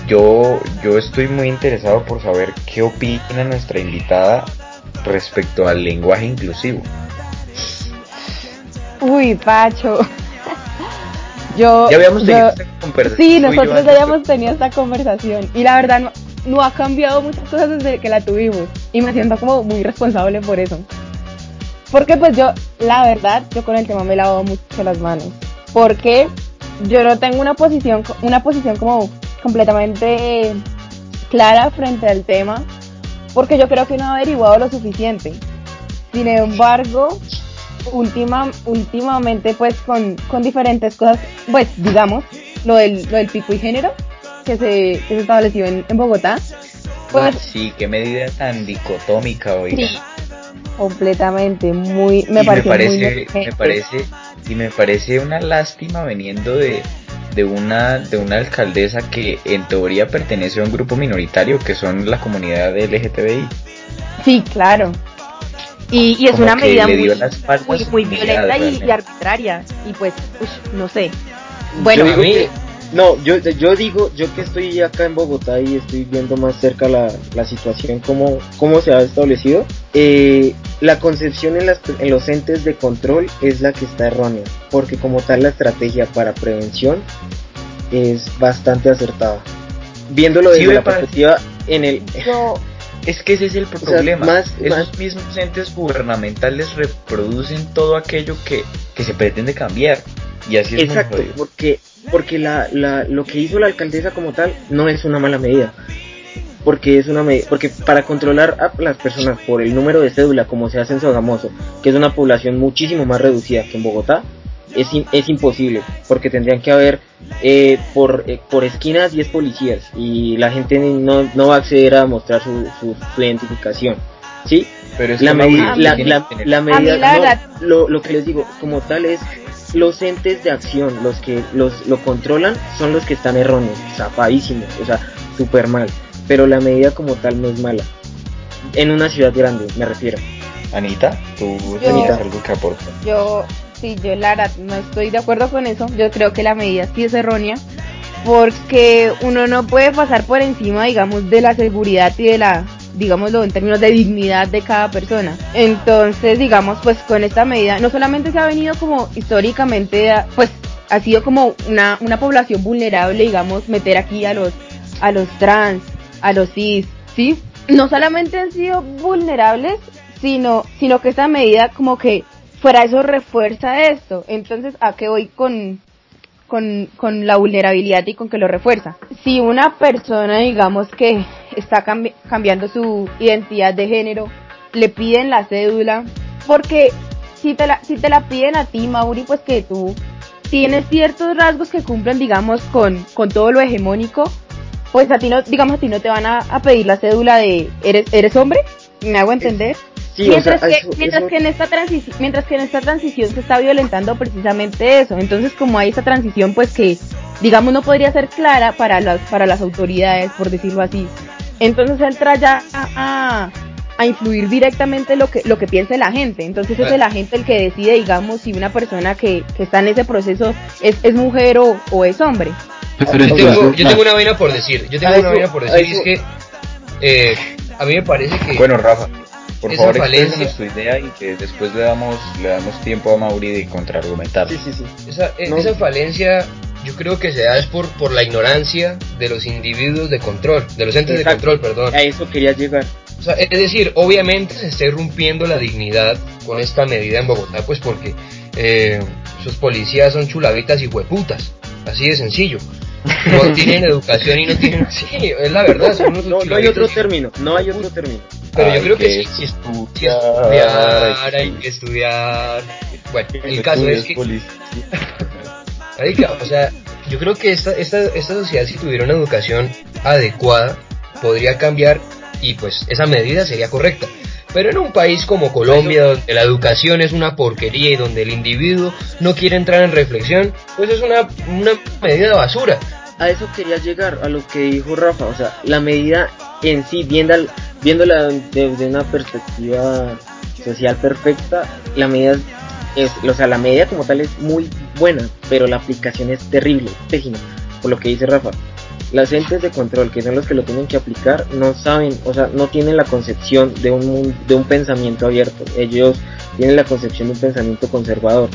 Yo, yo estoy muy interesado por saber qué opina nuestra invitada respecto al lenguaje inclusivo. Uy, Pacho. Yo, ya habíamos tenido esta conversación. Sí, nosotros ya habíamos tenido esta conversación. Y la verdad, no, ha cambiado muchas cosas desde que la tuvimos. Y me siento como muy responsable por eso. Porque pues yo, la verdad, yo con el tema me lavo mucho las manos. Porque yo no tengo una posición, una posición como completamente clara frente al tema. Porque yo creo que no ha averiguado lo suficiente. Sin embargo, última, últimamente pues con, con diferentes cosas, pues digamos, lo del, lo del pico y género que se, que se estableció en, en Bogotá. Pues, ah, sí, qué medida tan dicotómica hoy. completamente, muy, me, parece, me parece, me parece y me parece una lástima veniendo de, de una de una alcaldesa que en teoría pertenece a un grupo minoritario que son la comunidad LGTBI. Sí, claro. Y, y es una medida muy, muy, muy, violenta y, arbitraria. Y pues, no sé. Bueno, a mí, no, yo, yo digo, yo que estoy acá en Bogotá y estoy viendo más cerca la, la situación, cómo, cómo se ha establecido, eh, la concepción en, las, en los entes de control es la que está errónea, porque como tal la estrategia para prevención es bastante acertada. Viéndolo desde la perspectiva en el... Es que ese es el problema. más, Esos mismos entes gubernamentales reproducen todo aquello que, que se pretende cambiar. Y así es Exacto, porque porque la, la, lo que hizo la alcaldesa como tal no es una mala medida. Porque es una porque para controlar a las personas por el número de cédula como se hace en Sogamoso, que es una población muchísimo más reducida que en Bogotá, es, es imposible, porque tendrían que haber eh, por, eh, por esquinas 10 policías y la gente no, no va a acceder a mostrar su, su, identificación. ¿Sí? Pero es la, medida, la, la, medida, lo, lo que les digo, como tal es los entes de acción, los que los, lo controlan, son los que están erróneos, zapadísimos, o sea, súper mal. Pero la medida como tal no es mala. En una ciudad grande, me refiero. Anita, tú tenías algo que aportar. Yo, sí, yo Lara, no estoy de acuerdo con eso. Yo creo que la medida sí es errónea. Porque uno no puede pasar por encima, digamos, de la seguridad y de la digámoslo, en términos de dignidad de cada persona. Entonces, digamos, pues con esta medida no solamente se ha venido como históricamente, pues ha sido como una, una población vulnerable, digamos, meter aquí a los, a los trans, a los cis, ¿sí? No solamente han sido vulnerables, sino, sino que esta medida como que fuera eso refuerza esto. Entonces, ¿a qué voy con, con, con la vulnerabilidad y con que lo refuerza? Si una persona, digamos que está cambiando su identidad de género, le piden la cédula, porque si te la, si te la piden a ti, Mauri, pues que tú tienes ciertos rasgos que cumplen, digamos, con, con todo lo hegemónico, pues a ti no, digamos, a ti no te van a, pedir la cédula de, ¿eres, eres hombre? ¿Me hago entender? Mientras, que, mientras que en esta transición, mientras que en esta transición se está violentando precisamente eso. Entonces, como hay esta transición, pues que, digamos, no podría ser clara para las, para las autoridades, por decirlo así. Entonces entra ya a, a, influir directamente lo que, lo que piense la gente. Entonces es la gente el que decide, digamos, si una persona que, que está en ese proceso es, es mujer o, o es hombre. yo, tengo, yo tengo, una vaina por decir, yo tengo una vaina por decir, y es que eh, a mí me parece que... Bueno, Rafa, por favor falencia, su idea y que después le damos, le damos tiempo a Mauri de contraargumentar. Sí, sí, sí. Esa, eh, esa falencia yo creo que se da es por, por la ignorancia de los individuos de control, de los entes de control, perdón. A eso quería llegar. O sea, es decir, obviamente se está irrumpiendo la dignidad con esta medida en Bogotá, pues porque eh, sus policías son chulavitas y hueputas, así de sencillo. No tienen educación y no tienen... Sí, es la verdad. no, no hay otro término, no hay otro término. Pero yo creo que, sí, si estudiar, hay que estudiar. Bueno, el caso es que... o sea, yo creo que esta, esta, esta sociedad si tuviera una educación adecuada podría cambiar y pues esa medida sería correcta. Pero en un país como Colombia, donde la educación es una porquería y donde el individuo no quiere entrar en reflexión, pues es una, una medida de basura. A eso quería llegar, a lo que dijo Rafa, o sea, la medida en sí, viéndola, viéndola desde una perspectiva social perfecta, la medida es, o sea, la medida como tal es muy buena, pero la aplicación es terrible, pésima, por lo que dice Rafa. Las entes de control, que son los que lo tienen que aplicar, no saben, o sea, no tienen la concepción de un, de un pensamiento abierto. Ellos tienen la concepción de un pensamiento conservador.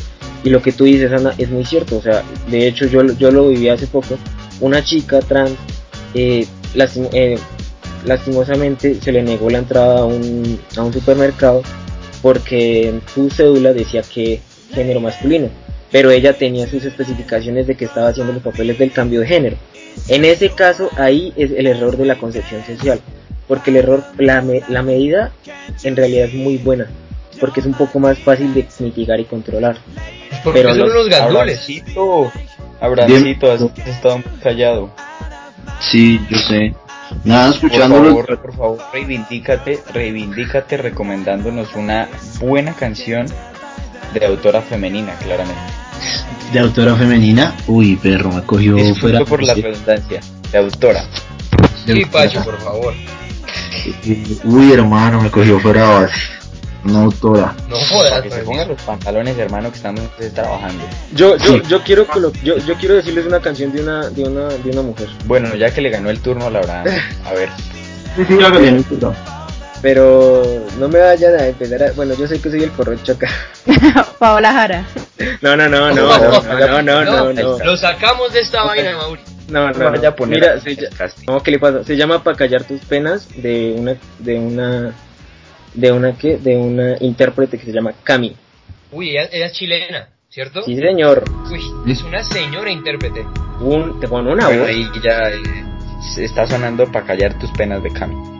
Y lo que tú dices, Ana, es muy cierto. O sea, de hecho, yo, yo lo viví hace poco. Una chica trans, eh, eh, lastimosamente, se le negó la entrada a un, a un supermercado porque en su cédula decía que género masculino, pero ella tenía sus especificaciones de que estaba haciendo los papeles del cambio de género. En ese caso, ahí es el error de la concepción social, porque el error, la, la medida en realidad es muy buena, porque es un poco más fácil de mitigar y controlar. Porque pero son los gandules. Abrancito, has estado muy callado. Sí, yo sé. Nada, escuchándolo. Por favor, por favor, reivindícate, reivindícate recomendándonos una buena canción de autora femenina, claramente. De autora femenina, uy, perro, me cogió fuera. por la redundancia, de autora. Sí, Pacho, por favor. Uy, hermano, me cogió fuera base. No autora. No jodas, que se pongan los pantalones, hermano, que estamos eh, trabajando. Yo, yo, yo quiero yo, yo quiero decirles una canción de una, de una, de una mujer. Bueno, ya que le ganó el turno a Laura, a ver. Sí, sí, no importa. Pero no me vayan a empezar a, bueno, yo sé que soy el corrocho acá. Paola Jara. No, no, no, no, no, no, no, no, no. Lo sacamos de esta vaina, Mauri. No, no, No vaya no. a poner Mira, se, no, ¿qué le pasa? Se llama Pa' callar tus penas de una, de una, de una qué, de una intérprete que se llama Cami. Uy, ella, ella es chilena, ¿cierto? Sí, señor. Uy, es una señora intérprete. Un, te pone una voz. ahí ya eh, se está sonando para callar tus penas de Cami.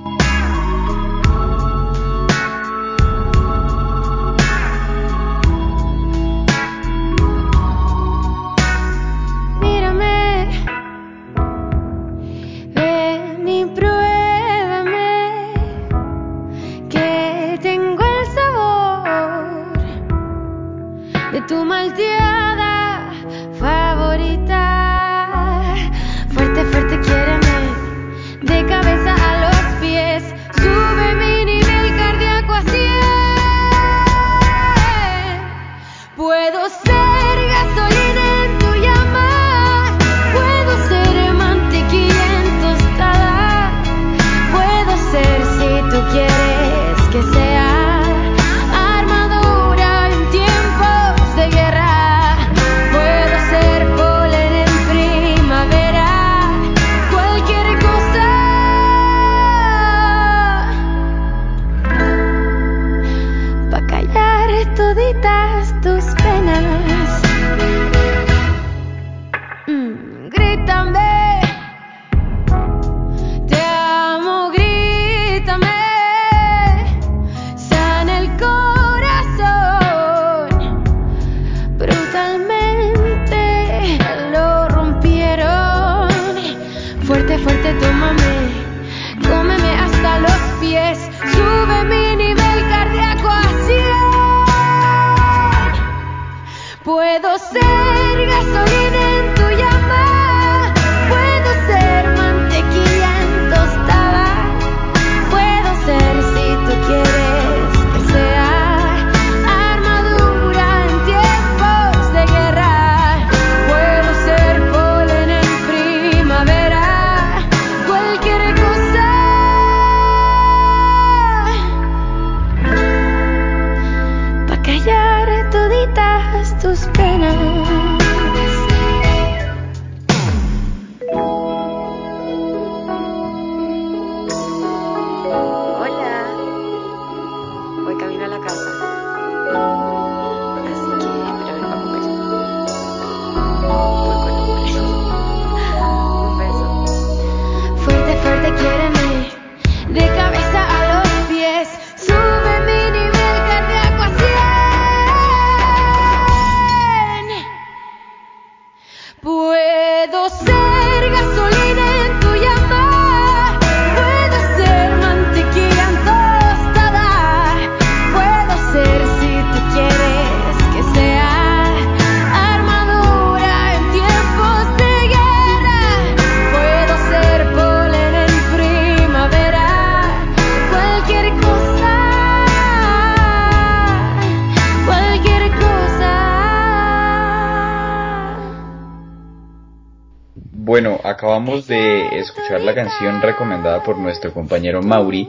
Acabamos de escuchar la canción recomendada por nuestro compañero Mauri,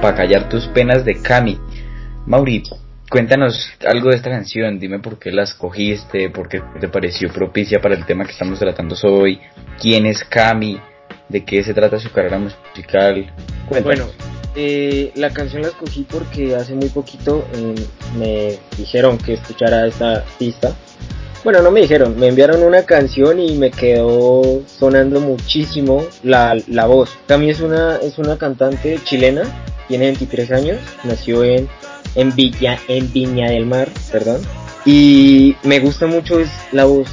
para callar tus penas de Cami. Mauri, cuéntanos algo de esta canción, dime por qué la escogiste, por qué te pareció propicia para el tema que estamos tratando hoy, quién es Cami, de qué se trata su carrera musical. Bueno, eh, la canción la escogí porque hace muy poquito eh, me dijeron que escuchara esta pista. Bueno, no me dijeron, me enviaron una canción y me quedó sonando muchísimo la, la voz. Cami es una, es una cantante chilena, tiene 23 años, nació en, en, Villa, en Viña del Mar, perdón. Y me gusta mucho es la voz.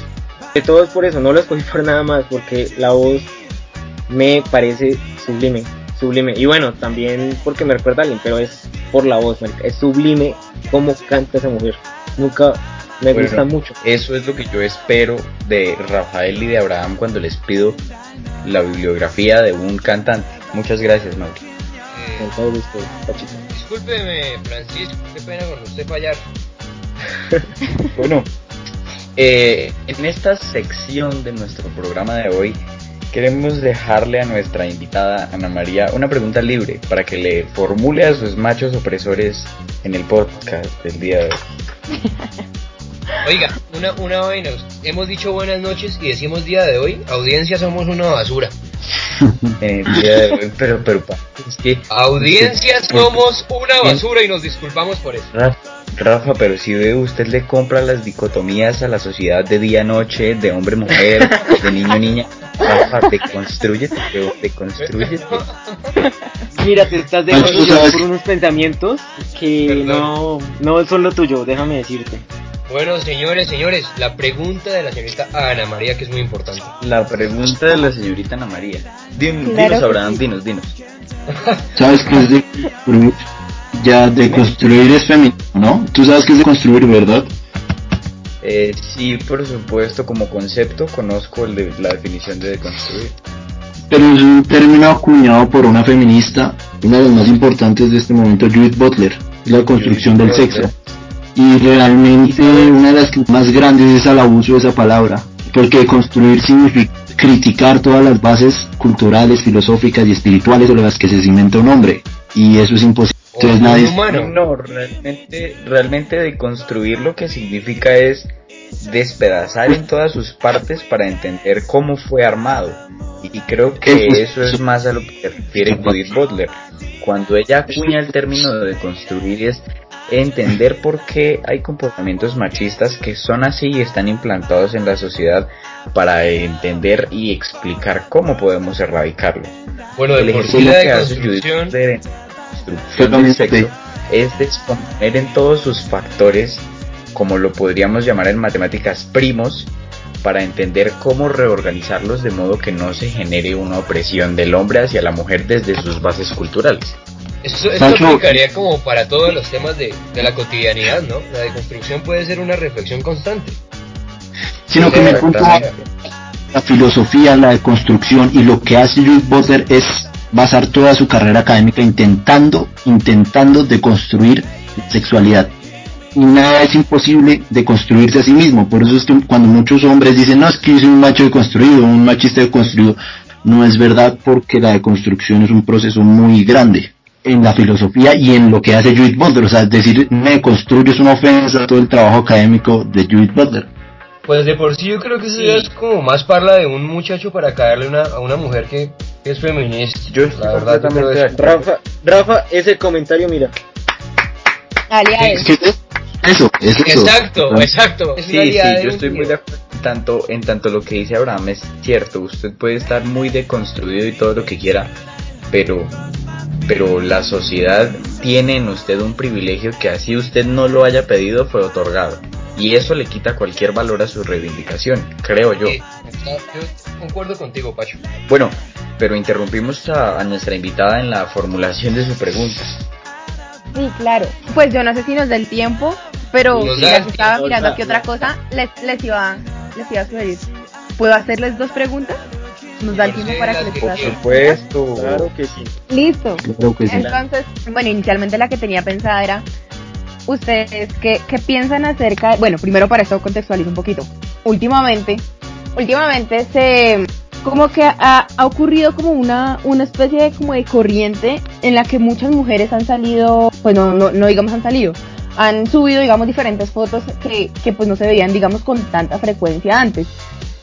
De todo es por eso, no la escogí por nada más, porque la voz me parece sublime, sublime. Y bueno, también porque me recuerda a alguien, pero es por la voz, es sublime cómo canta esa mujer. nunca me Bueno, gusta mucho. Eso es lo que yo espero de Rafael y de Abraham cuando les pido la bibliografía de un cantante. Muchas gracias, Mauri. Eh, Con todo gusto, Pachito. discúlpeme, Francisco, qué pena con usted fallar. Bueno, eh, en esta sección de nuestro programa de hoy queremos dejarle a nuestra invitada Ana María una pregunta libre para que le formule a sus machos opresores en el podcast del día de hoy. Oiga, una, una vaina, hemos dicho buenas noches y decimos día de hoy, audiencia somos una basura. Hoy, pero, pero, pa- es que Audiencia somos una basura y nos disculpamos por eso. Rafa, Rafa, pero si ve usted le compra las dicotomías a la sociedad de día-noche, de hombre-mujer, de niño-niña. Rafa, deconstrúyete, pero deconstrúyete. Mira, te estás dejando por unos pensamientos que Perdón. no, no son lo tuyo, déjame decirte. Bueno, señores, señores, la pregunta de la señorita Ana María, que es muy importante. La pregunta de la señorita Ana María. Din- Claro dinos, Abraham, sí. dinos, dinos. ¿Sabes qué es de construir? Ya de construir es femenino, ¿no? Tú sabes qué es de construir, ¿verdad? Eh, sí, por supuesto, como concepto conozco el de, la definición de deconstruir. Pero es un término acuñado por una feminista, una de las más importantes de este momento, Judith Butler, la construcción del sexo. Y realmente una de las más grandes es al abuso de esa palabra, porque construir significa criticar todas las bases culturales, filosóficas y espirituales sobre las que se cimenta un hombre. Y eso es imposible. Entonces nadie... humano. No, realmente, realmente deconstruir lo que significa es despedazar en todas sus partes para entender cómo fue armado. Y creo que eso es más a lo que se refiere Judith Butler. Cuando ella acuña el término de deconstruir es entender por qué hay comportamientos machistas que son así y están implantados en la sociedad para entender y explicar cómo podemos erradicarlo. Bueno, de El por sí ejercicio la que hace Judith la construcción del sexo es descomponer en todos sus factores, como lo podríamos llamar en matemáticas primos, para entender cómo reorganizarlos de modo que no se genere una opresión del hombre hacia la mujer desde sus bases culturales. Esto, esto Pancho. aplicaría como para todos los temas de, de la cotidianidad, ¿no? La deconstrucción puede ser una reflexión constante. Sino que mi punto la filosofía, la deconstrucción y lo que hace Judith Butler es basar toda su carrera académica intentando, intentando deconstruir la sexualidad. Y nada es imposible de construirse a sí mismo. Por eso es que cuando muchos hombres dicen, no, es que yo soy un macho deconstruido, un machista deconstruido, no es verdad porque la deconstrucción es un proceso muy grande en la filosofía y en lo que hace Judith Butler. O sea, decir me deconstruyo es una ofensa a todo el trabajo académico de Judith Butler. Pues de por sí yo creo que eso ya es como más parla de un muchacho para caerle una, a una mujer que, que es feminista. Yo estoy la verdad, completamente eso. Rafa, Rafa, ese comentario, mira. Dale a él. ¿Qué es eso? Es eso. Exacto, exacto. Es Sí, sí, yo estoy muy de acuerdo. Tanto, en tanto lo que dice Abraham es cierto, usted puede estar muy deconstruido y todo lo que quiera, pero, pero la sociedad tiene en usted un privilegio que así usted no lo haya pedido fue otorgado. Y eso le quita cualquier valor a su reivindicación, creo yo. Sí, está- yo concuerdo contigo, Pacho. Bueno, pero interrumpimos a, a nuestra invitada en la formulación de su pregunta. Sí, claro. Pues yo no sé si nos da el tiempo, pero las el estaba mirando aquí otra cosa, les, les iba les iba a sugerir. ¿Puedo hacerles dos preguntas? ¿Nos da el tiempo para que les Por supuesto. Claro que sí. Listo. Claro que sí. Entonces, bueno, inicialmente la que tenía pensada era, ustedes, ¿qué, qué piensan acerca? de- bueno, primero para esto contextualizo un poquito. Últimamente, últimamente se, como que ha, ha ocurrido como una, una especie de, como de corriente en la que muchas mujeres han salido, pues no, no, no digamos han salido, han subido, digamos, diferentes fotos que, que pues no se veían, digamos, con tanta frecuencia antes.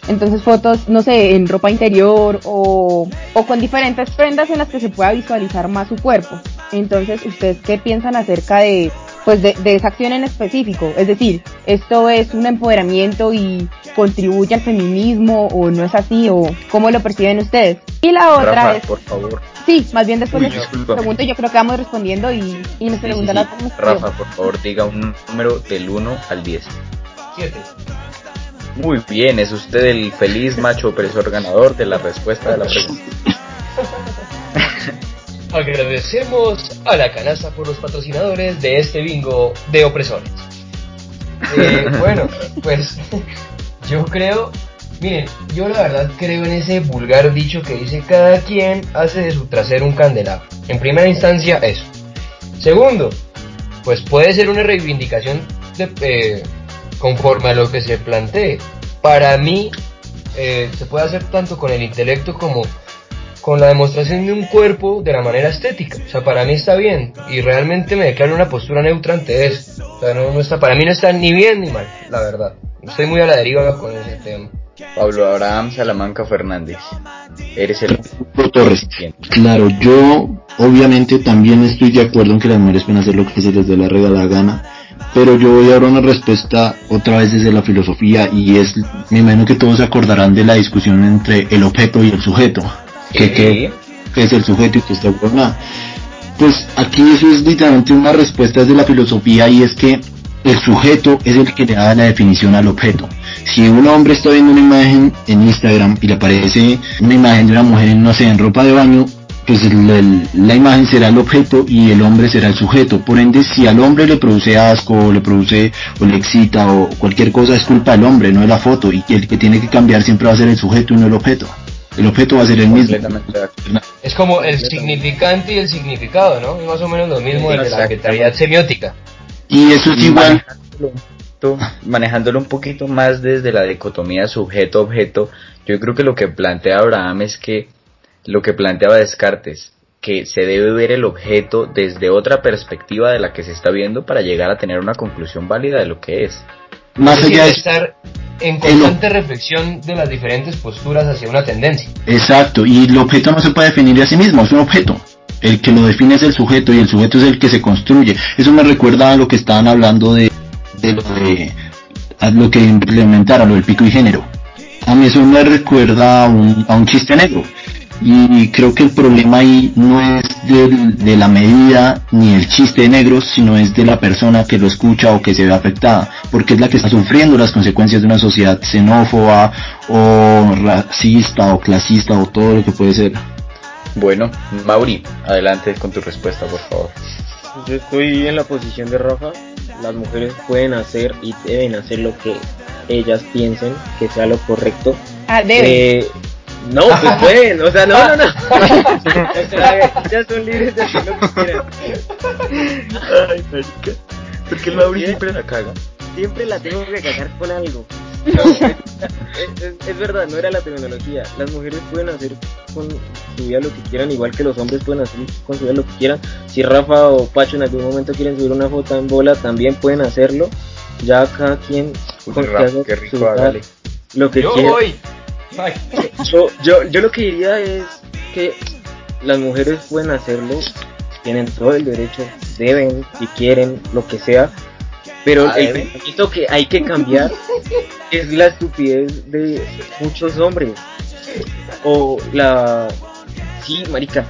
Entonces fotos, no sé, en ropa interior o, o con diferentes prendas en las que se pueda visualizar más su cuerpo. Entonces, ¿ustedes qué piensan acerca de, pues de, de esa acción en específico? Es decir, ¿esto es un empoderamiento y contribuye al feminismo o no es así o cómo lo perciben ustedes? Y la otra Rafa, es, por favor. sí, más bien después Uy, les disculpa. pregunto y yo creo que vamos respondiendo y, y nos Sí, sí, preguntan sí. todos. Rafa, por favor, diga un número del 1 al 10. Siete. Muy bien, es usted el feliz macho opresor ganador de la respuesta de la pregunta. Agradecemos a la canasta por los patrocinadores de este bingo de opresores. Eh, bueno, pues yo creo, miren, yo la verdad creo en ese vulgar dicho que dice cada quien hace de su trasero un candelabro. En primera instancia, eso. Segundo, pues puede ser una reivindicación de, eh, conforme a lo que se plantee. Para mí, eh, se puede hacer tanto con el intelecto como con la demostración de un cuerpo de la manera estética. O sea, para mí está bien y realmente me declaro una postura neutra ante eso. O sea, no, no está, para mí no está ni bien ni mal, la verdad. Estoy muy a la deriva con ese tema. Pablo Abraham Salamanca Fernández, eres el Torres. Claro, yo obviamente también estoy de acuerdo en que las mujeres pueden hacer lo que se les dé la regalada gana, pero yo voy a dar una respuesta otra vez desde la filosofía y es, me imagino que todos se acordarán de la discusión entre el objeto y el sujeto. Que, es el sujeto y que está. Pues aquí eso es literalmente una respuesta desde la filosofía y es que el sujeto es el que le da la definición al objeto. Si un hombre está viendo una imagen en Instagram y le aparece una imagen de una mujer no sé, en ropa de baño, pues el- el- la imagen será el objeto y el hombre será el sujeto. Por ende, si al hombre le produce asco, o le produce, o le excita, o cualquier cosa, es culpa del hombre, no de la foto. Y el que tiene que cambiar siempre va a ser el sujeto y no el objeto. El objeto va a ser el mismo. Es como el significante y el significado, ¿no? Es más o menos lo mismo de la arbitrariedad semiótica. Y eso es igual. Manejándolo un poquito- manejándolo un poquito más desde la dicotomía sujeto-objeto, yo creo que lo que plantea Abraham es que lo que planteaba Descartes, que se debe ver el objeto desde otra perspectiva de la que se está viendo para llegar a tener una conclusión válida de lo que es. Más Es allá de estar en constante reflexión de las diferentes posturas hacia una tendencia. Exacto, y el objeto no se puede definir a sí mismo, es un objeto. El que lo define es el sujeto y el sujeto es el que se construye. Eso me recuerda a lo que estaban hablando de, de lo de a lo que implementaron, lo del pico y género. A mí eso me recuerda a un, a un chiste negro. Y creo que el problema ahí no es del- de la medida ni el chiste de negros, sino es de la persona que lo escucha o que se ve afectada, porque es la que está sufriendo las consecuencias de una sociedad xenófoba o racista o clasista o todo lo que puede ser. Bueno, Mauri, adelante con tu respuesta, por favor. Yo estoy en la posición de Rafa. Las mujeres pueden hacer y deben hacer lo que ellas piensen que sea lo correcto. Ah, debe. Eh, no, pues pueden, o sea, no, no, no. Ellas son libres de hacer lo que quieran. Ay, marica. Porque el Mauri siempre la caga. Siempre la tengo que cagar con algo. No, es, es- es verdad, no era la tecnología. Las mujeres pueden hacer con su vida lo que quieran, igual que los hombres pueden hacer con su vida lo que quieran. Si Rafa o Pacho en algún momento quieren subir una foto en bola, también pueden hacerlo. Ya cada quien Uy, con que Rafa, qué rico, su lo que Yo quiera. voy. Yo, yo, yo lo que diría es que las mujeres pueden hacerlo, tienen todo el derecho, deben, si quieren, lo que sea, pero Ah, el pensamiento que hay que cambiar es la estupidez de muchos hombres. O la... Sí, marica,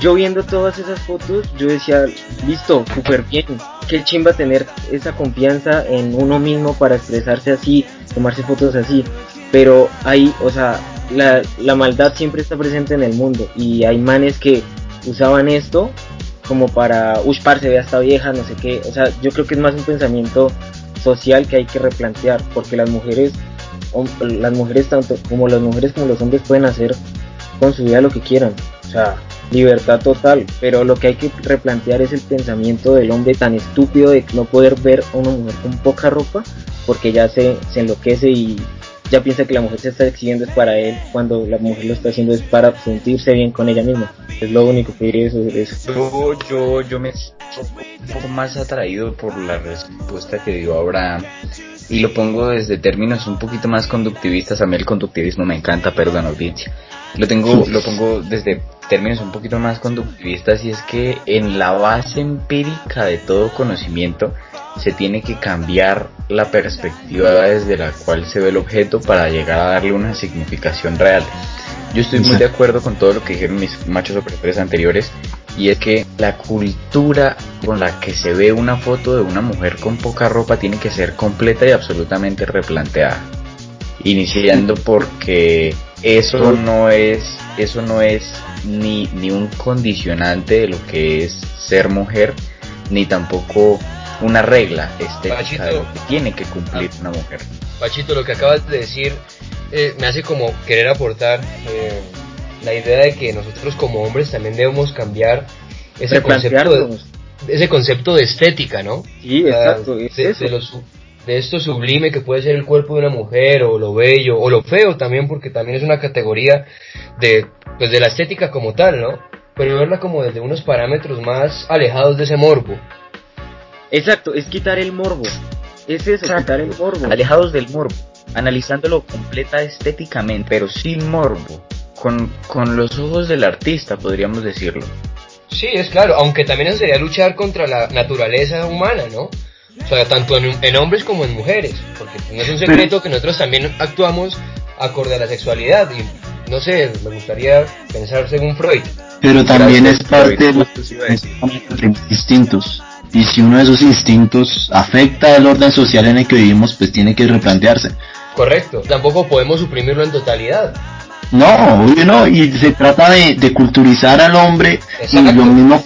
yo viendo todas esas fotos, yo decía, listo, súper bien, qué chimba tener esa confianza en uno mismo para expresarse así, tomarse fotos así, pero hay, o sea, la, la maldad siempre está presente en el mundo. Y hay manes que usaban esto como para, uy, parce, vea esta vieja, no sé qué, o sea, yo creo que es más un pensamiento social que hay que replantear, porque las mujeres, las mujeres tanto como las mujeres como los hombres pueden hacer con su vida lo que quieran, o sea, libertad total, pero lo que hay que replantear es el pensamiento del hombre tan estúpido de no poder ver a una mujer con poca ropa, porque ya se, se enloquece y ya piensa que la mujer se está exhibiendo es para él, cuando la mujer lo está haciendo es para sentirse bien con ella misma. Es lo único que diría sobre eso. Yo, yo, yo me siento un poco más atraído por la respuesta que dio Abraham y lo pongo desde términos un poquito más conductivistas. A mí el conductivismo me encanta, perdón audiencia. Lo tengo, lo pongo desde términos un poquito más conductivistas y es que en la base empírica de todo conocimiento se tiene que cambiar la perspectiva desde la cual se ve el objeto para llegar a darle una significación real. Yo estoy muy de acuerdo con todo lo que dijeron mis machos opresores anteriores y es que la cultura con la que se ve una foto de una mujer con poca ropa tiene que ser completa y absolutamente replanteada. Iniciando porque eso no es eso no es ni, ni un condicionante de lo que es ser mujer ni tampoco una regla estética Pachito. de lo que tiene que cumplir una mujer. Pachito, lo que acabas de decir eh, me hace como querer aportar eh, la idea de que nosotros como hombres también debemos cambiar ese concepto de, ese concepto de estética, ¿no? Sí, O sea, exacto, es de, lo de esto sublime que puede ser el cuerpo de una mujer o lo bello o lo feo también porque también es una categoría de pues de la estética como tal, ¿no? Pero verla como desde unos parámetros más alejados de ese morbo. Exacto, es quitar el morbo. Es eso, quitar el morbo. Alejados del morbo, analizándolo completa estéticamente, pero sin morbo, con, con los ojos del artista, podríamos decirlo. Sí, es claro, aunque también eso sería luchar contra la naturaleza humana, ¿no? O sea, tanto en, en hombres como en mujeres, porque no es un secreto que nosotros también actuamos acorde a la sexualidad y no sé, me gustaría pensar según Freud. Pero también es parte de los instintos. Y si uno de esos instintos afecta el orden social en el que vivimos, pues tiene que replantearse. Correcto, tampoco podemos suprimirlo en totalidad. No, obvio no, y se trata de, de culturizar al hombre y Exacto. lo mismo,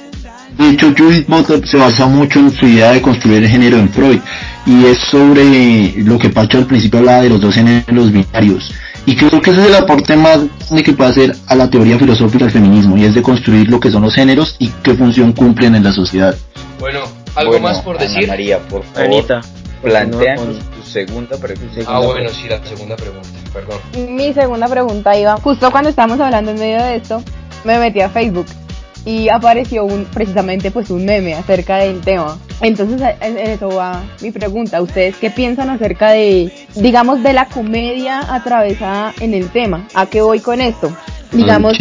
de hecho Judith Butler se basa mucho en su idea de construir el género en Freud y es sobre lo que Pacho al principio hablaba de los dos géneros binarios y creo que ese es el aporte más grande que puede hacer a la teoría filosófica del feminismo y es de construir lo que son los géneros y qué función cumplen en la sociedad. Bueno, algo Bueno, más por Ana decir. María, por favor, Anita, planteanos continúa tu segunda pregunta. Ah, bueno, sí, la segunda pregunta, perdón. Mi segunda pregunta iba, justo cuando estábamos hablando en medio de esto, me metí a Facebook y apareció un, precisamente pues un meme acerca del tema. Entonces en, en eso va mi pregunta, ¿ustedes qué piensan acerca de, digamos, de la comedia atravesada en el tema? ¿A qué voy con esto? Digamos,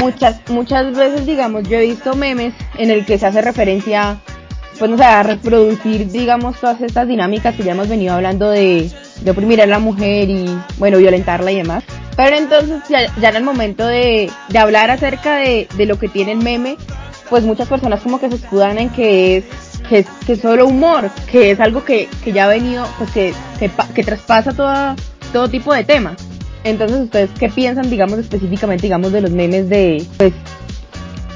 muchas muchas veces digamos yo he visto memes en el que se hace referencia pues no sé a reproducir digamos todas estas dinámicas que ya hemos venido hablando de, de oprimir a la mujer y bueno violentarla y demás. Pero entonces ya, ya en el momento de, de hablar acerca de, de lo que tiene el meme pues muchas personas como que se escudan en que es que es, que es solo humor que es algo que, que ya ha venido pues que, que, que traspasa toda, todo tipo de temas entonces, ¿ustedes qué piensan, digamos, específicamente, digamos, de los memes de, pues,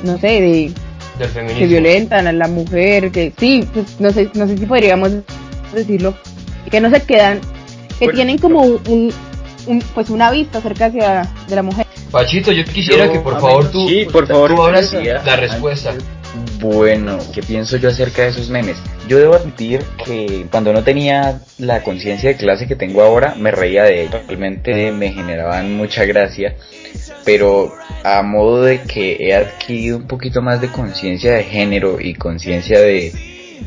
no sé, de Del feminismo. que violentan a la mujer, que sí, pues, no sé, no sé si podríamos decirlo, que no se quedan, que Bueno, tienen como un, un, pues, una vista acerca hacia de la mujer. Pachito, yo quisiera Yo, que por favor tú, Sí, por favor. tú la respuesta. Bueno, ¿qué pienso yo acerca de esos memes? Yo debo admitir que cuando no tenía la conciencia de clase que tengo ahora, me reía de ellos. Realmente me generaban mucha gracia, pero a modo de que he adquirido un poquito más de conciencia de género y conciencia de,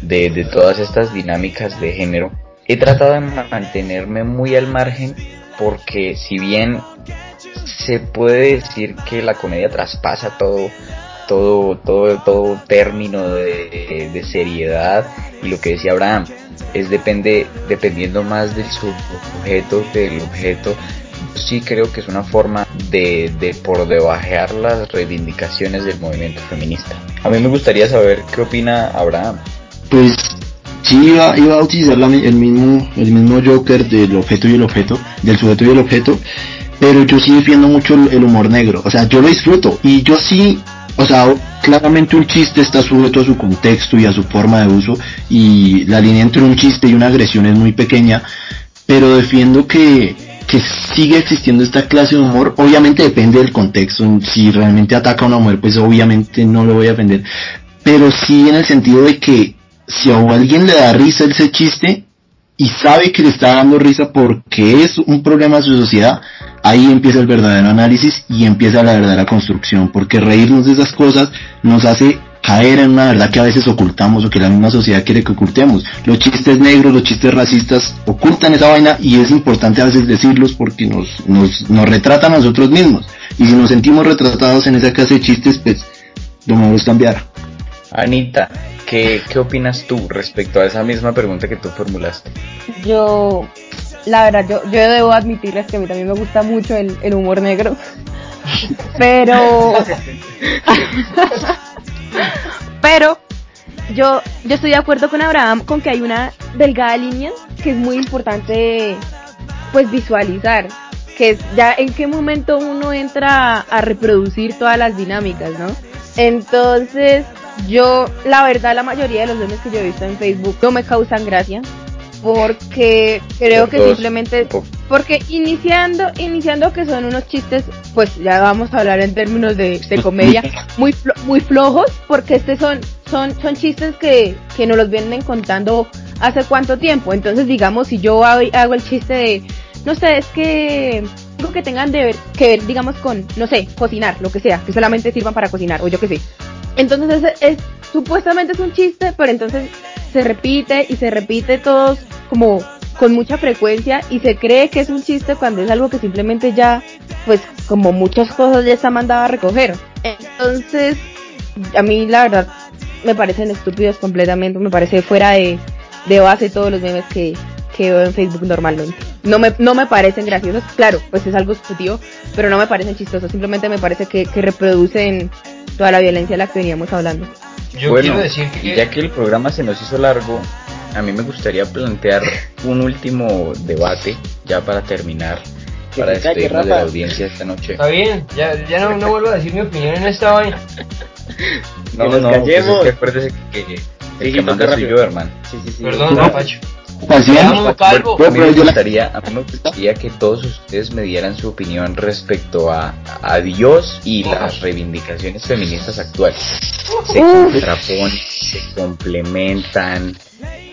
de, todas estas dinámicas de género, he tratado de ma- mantenerme muy al margen porque si bien se puede decir que la comedia traspasa todo todo todo todo término de, de seriedad y lo que decía Abraham es depende dependiendo más del sujeto del objeto sí creo que es una forma de, por debajear las reivindicaciones del movimiento feminista. A mí me gustaría saber qué opina Abraham. Pues sí iba, iba a utilizar el mismo el mismo Joker del objeto y el objeto, del sujeto y el objeto, pero yo sí defiendo mucho el, el humor negro, o sea, yo lo disfruto y yo sí, o sea, claramente un chiste está sujeto a su contexto y a su forma de uso y la línea entre un chiste y una agresión es muy pequeña, pero defiendo que que sigue existiendo esta clase de humor, obviamente depende del contexto, si realmente ataca a una mujer, pues obviamente no lo voy a defender, pero sí en el sentido de que si a alguien le da risa ese chiste y sabe que le está dando risa porque es un problema de su sociedad, ahí empieza el verdadero análisis y empieza la verdadera construcción, porque reírnos de esas cosas nos hace caer en una verdad que a veces ocultamos o que la misma sociedad quiere que ocultemos. Los chistes negros, los chistes racistas ocultan esa vaina y es importante a veces decirlos porque nos, nos, nos retratan a nosotros mismos. Y si nos sentimos retratados en esa clase de chistes, pues lo mejor es cambiar. Anita ¿qué, qué opinas tú respecto a esa misma pregunta que tú formulaste? Yo, la verdad, yo, yo debo admitirles que a mí también me gusta mucho el, el humor negro. Pero. pero yo, yo estoy de acuerdo con Abraham con que hay una delgada línea que es muy importante pues visualizar. Que es ya en qué momento uno entra a, reproducir todas las dinámicas, ¿no? Entonces, yo, la verdad, la mayoría de los memes que yo he visto en Facebook no me causan gracia porque creo que simplemente porque iniciando iniciando que son unos chistes pues ya vamos a hablar en términos de, de comedia muy flo- muy flojos porque este son son son chistes que que nos los vienen contando hace cuánto tiempo. Entonces digamos si yo hago, el chiste de no sé es que algo que tengan de ver, que ver digamos con no sé cocinar lo que sea que solamente sirvan para cocinar o yo qué sé. Entonces es, es- supuestamente es un chiste, pero entonces se repite y se repite todos como con mucha frecuencia y se cree que es un chiste cuando es algo que simplemente ya, pues como muchas cosas ya está mandado a recoger. Entonces, a mí la verdad me parecen estúpidos completamente, me parece fuera de, de base todos los memes que, que veo en Facebook normalmente. No me, no me parecen graciosos, claro, pues es algo subjetivo, pero no me parecen chistosos, simplemente me parece que, que reproducen toda la violencia de la que veníamos hablando. Yo bueno, quiero decir que... ya que el programa se nos hizo largo, a mí me gustaría plantear un último debate, ya para terminar, Que para despedirnos de la audiencia esta noche. Está bien, ya, ya no, no vuelvo a decir mi opinión en esta vaina. No, nos no, pues es callemos. que acuérdese que, que el Sí, que manda soy yo, hermano. Sí, sí, sí. Perdón, No. Rapacho. Así es. A mí me gustaría, a mí me gustaría que todos ustedes me dieran su opinión respecto a, a Dios y las reivindicaciones feministas actuales. Se contraponen, se complementan,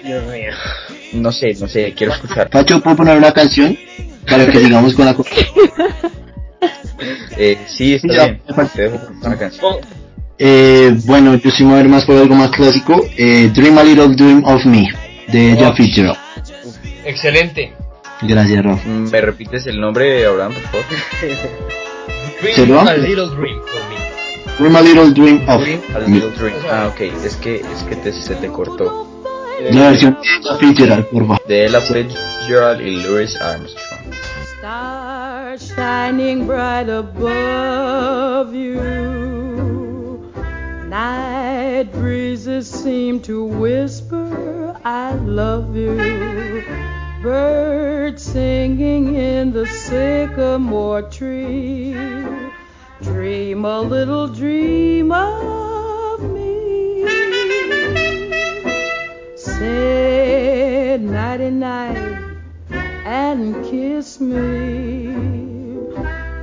Dios mío. no sé, no sé, quiero escuchar. Pacho, ¿puedo poner una canción? Para que sigamos con la... Eh, sí, está Ya. bien, te dejo con una canción. Eh, bueno, yo sí me voy a ir más por algo más clásico. Eh, Dream a Little Dream of Me, de Ella Fitzgerald. Excelente. Gracias, Rafa. ¿Me repites el nombre, Abraham, por favor? Dream a little dream for me. Dream a Little Dream of Dream, a Me. little dream. Ah, ok, es que, es que te- se te cortó. La versión de Ella Fitzgerald, por favor. De Ella Fitzgerald y Louis Armstrong. Stars shining bright above you. Night breezes seem to whisper, I love you. Birds singing in the sycamore tree. Dream a little dream of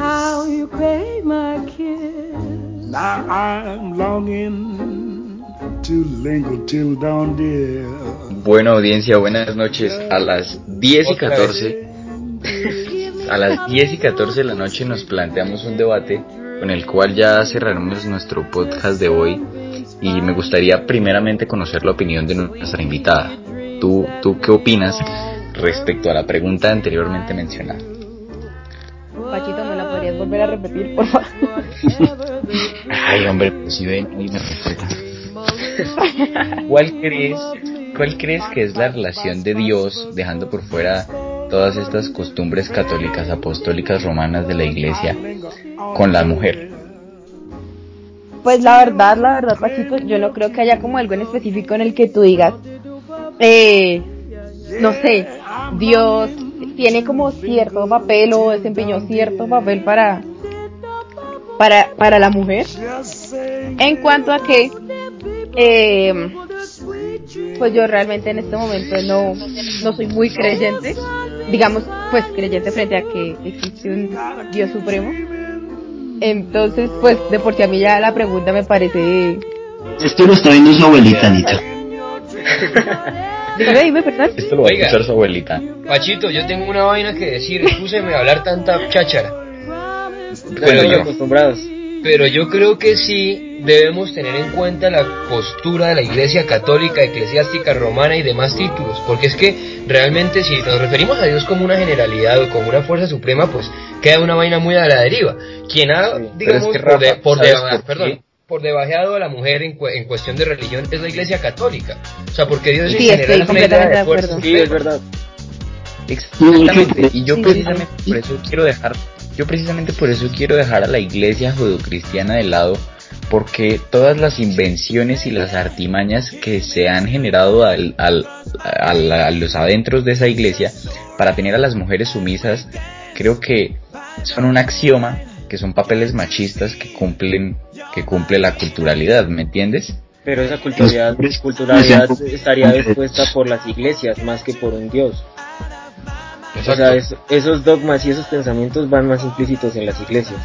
How you crave my kiss. Now I'm longing to linger till dawn, dear. Bueno, audiencia, buenas noches. A las 10 y Otra 14, a las 10 y 14 de la noche nos planteamos un debate con el cual ya cerraremos nuestro podcast de hoy y me gustaría primeramente conocer la opinión de nuestra invitada. ¿Tú, tú qué opinas respecto a la pregunta anteriormente mencionada? Pachito, ¿me la podrías volver a repetir, por favor? Ay, hombre, pues si ven me respeta. ¿Cuál crees, ¿Cuál crees que es la relación de Dios, dejando por fuera todas estas costumbres católicas, apostólicas, romanas de la iglesia, con la mujer? Pues la verdad, la verdad, Pachito, yo no creo que haya como algo en específico en el que tú digas, eh, no sé, Dios tiene como cierto papel o desempeñó cierto papel para, para, para la mujer. En cuanto a que, eh, pues yo realmente en este momento no, no soy muy creyente, digamos, pues creyente frente a que existe un Dios supremo. Entonces, pues de por sí a mí ya la pregunta me parece... Esto lo está viendo su abuelita, Anita. Dime, dime, perdón. Esto lo va a Oiga. escuchar su abuelita. Pachito, yo tengo una vaina que decir, escúcheme hablar tanta cháchara. Pero yo, acostumbrados. pero yo creo que sí debemos tener en cuenta la postura de la Iglesia Católica, Eclesiástica Romana y demás títulos, porque es que realmente si nos referimos a Dios como una generalidad o como una fuerza suprema, pues queda una vaina muy a la deriva. Quien ha, digamos, por, de- por ¿sabes de- por qué? perdón, por debajeado a la mujer en, en, cuestión de religión es la iglesia católica. O sea, porque Dios sí, en general es una idea de fuerza. Sí, es verdad. Exactamente. Y yo precisamente por eso quiero dejar, yo precisamente por eso quiero dejar a la iglesia judeocristiana de lado, porque todas las invenciones y las artimañas que se han generado al, al, a los adentros de esa iglesia para tener a las mujeres sumisas, creo que son un axioma, que son papeles machistas que cumplen, que cumple la culturalidad, ¿me entiendes? Pero esa culturalidad, culturalidad estaría dispuesta por las iglesias más que por un Dios. O sea, esos dogmas y esos pensamientos van más implícitos en las iglesias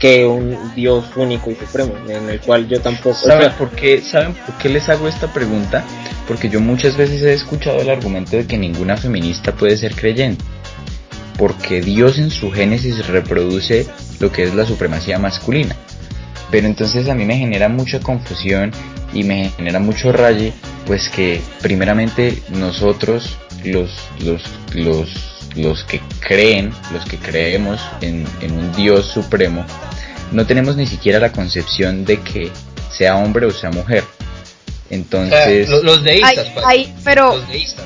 que un Dios único y supremo, en el cual yo tampoco... ¿Saben, por qué, ¿Saben por qué les hago esta pregunta? Porque yo muchas veces he escuchado el argumento de que ninguna feminista puede ser creyente. Porque Dios en su génesis reproduce lo que es la supremacía masculina. Pero entonces a mí me genera mucha confusión y me genera mucho raye, pues que primeramente nosotros, los, los, los los que creen, los que creemos en, un Dios supremo, no tenemos ni siquiera la concepción de que sea hombre o sea mujer. Entonces... los, deístas, pero... Los deístas.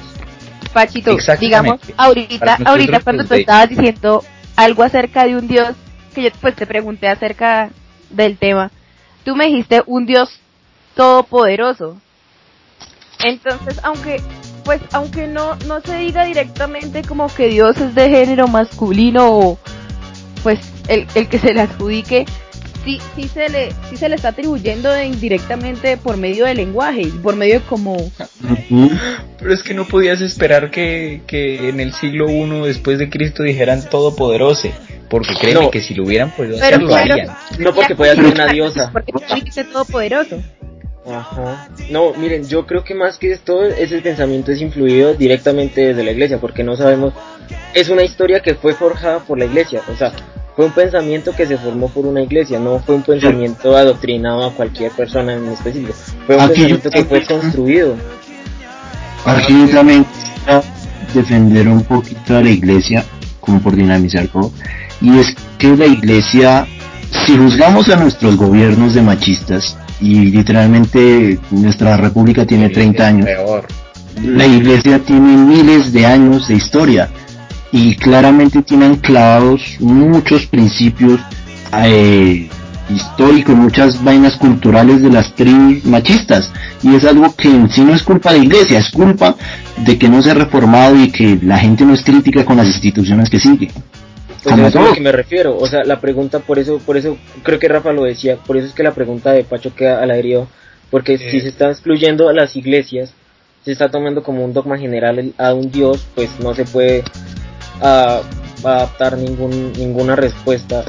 Pachito, digamos, ahorita, ahorita cuando tú estabas diciendo algo acerca de un Dios, que yo pues te pregunté acerca del tema, tú me dijiste un Dios todopoderoso. Entonces, aunque pues aunque no, no se diga directamente como que Dios es de género masculino o pues el, el que se le adjudique, sí, sí se le, sí se le está atribuyendo indirectamente por medio del lenguaje y por medio de como pero es que no podías esperar que, que en el siglo I después de Cristo dijeran todopoderoso porque créeme que si lo hubieran podido hacer lo harían. no porque pueda ser una diosa. porque ser todopoderoso. Ajá. No, miren, yo creo que más que esto, ese pensamiento es influido directamente desde la iglesia, porque no sabemos, es una historia que fue forjada por la iglesia, o sea, fue un pensamiento que se formó por una iglesia, no fue un pensamiento adoctrinado a cualquier persona en específico, fue un pensamiento que fue construido. Aquí yo también defender un poquito a la iglesia, como por dinamizar todo, y es que la iglesia, si juzgamos a nuestros gobiernos de machistas, y literalmente nuestra república tiene 30 años. La iglesia tiene miles de años de historia y claramente tiene anclados muchos principios eh, históricos, muchas vainas culturales de las tribus machistas. Y es algo que en sí no es culpa de la iglesia, es culpa de que no se ha reformado y que la gente no es crítica con las instituciones que siguen. Pues eso es a lo que me refiero, o sea, la pregunta, por eso, por eso creo que Rafa lo decía, por eso es que la pregunta de Pacho queda al aire, porque si se está excluyendo a las iglesias, se está tomando como un dogma general a un Dios, pues no se puede uh, adaptar ningún, ninguna respuesta.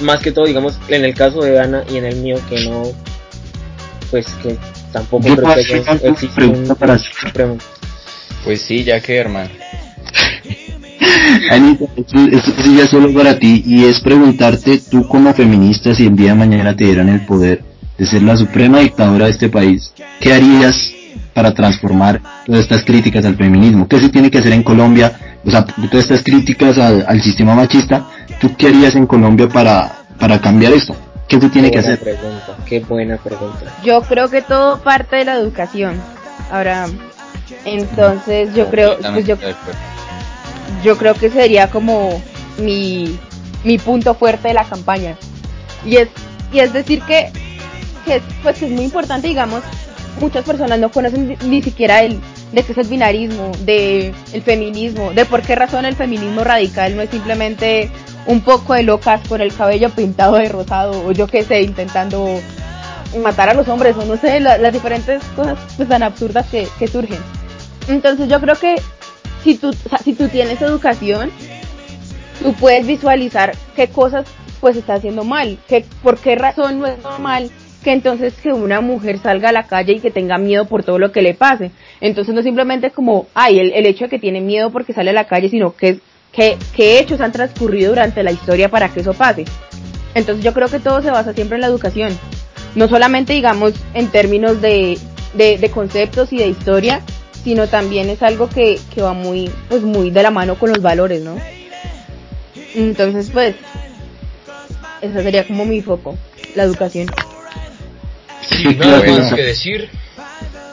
Más que todo, digamos, en el caso de Ana y en el mío, que no, pues que tampoco creo que existe un supremo. Pues sí, ya que hermano. Anita, esto, ya solo para ti y es preguntarte, tú como feminista, si el día de mañana te dieran el poder de ser la suprema dictadora de este país, ¿qué harías para transformar todas estas críticas al feminismo? ¿Qué se tiene que hacer en Colombia? O sea, todas estas críticas al, sistema machista, ¿tú qué harías en Colombia para, para cambiar esto? ¿Qué se tiene que hacer? Pregunta, qué buena pregunta. Yo creo que todo parte de la educación. Ahora, entonces yo creo, pues yo, yo creo que sería como mi, mi punto fuerte de la campaña. Y es, y es decir que, que pues es muy importante, digamos, muchas personas no conocen ni siquiera el, de qué es el binarismo, de feminismo, de por qué razón el feminismo radical no es simplemente un poco de locas con el cabello pintado de rosado o yo qué sé, intentando matar a los hombres o no sé, las diferentes cosas pues, tan absurdas que, que surgen. Entonces yo creo que si tú, si tú tienes educación, tú puedes visualizar qué cosas pues está haciendo mal, que, por qué razón no es normal que entonces que una mujer salga a la calle y que tenga miedo por todo lo que le pase. Entonces no simplemente como, ay, el, el hecho de que tiene miedo porque sale a la calle, sino que, que, qué hechos han transcurrido durante la historia para que eso pase. Entonces yo creo que todo se basa siempre en la educación. No solamente digamos en términos de, de, de conceptos y de historia, sino también es algo que, que va muy, pues muy de la mano con los valores, ¿no? Entonces, pues, ese sería como mi foco, la educación. Sin nada más que decir.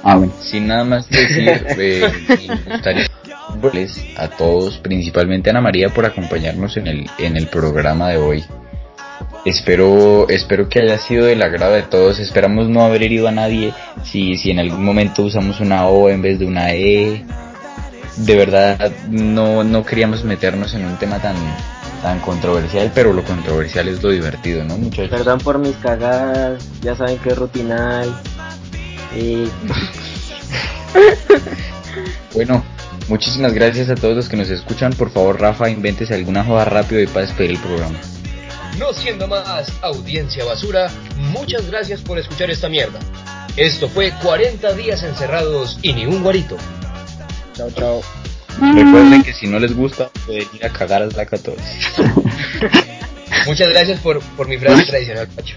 Ah, bueno. Sin nada más que decir, eh, me gustaría a todos, principalmente a Ana María, por acompañarnos en el, en el programa de hoy. Espero, espero que haya sido del agrado de todos. Esperamos no haber herido a nadie. Si, si en algún momento usamos una O en vez de una E. De verdad, no, no queríamos meternos en un tema tan, tan controversial, pero lo controversial es lo divertido, ¿no, muchachos? Perdón por mis cagadas, ya saben que es rutinal. Y... bueno, muchísimas gracias a todos los que nos escuchan. Por favor, Rafa, invéntese alguna joda rápido y para despedir el programa. No siendo más audiencia basura, muchas gracias por escuchar esta mierda. Esto fue 40 días encerrados y ni un guarito. Chao, chao. Recuerden que si no les gusta, pueden ir a cagar a la 14. Muchas gracias por, por mi frase tradicional, Pacho.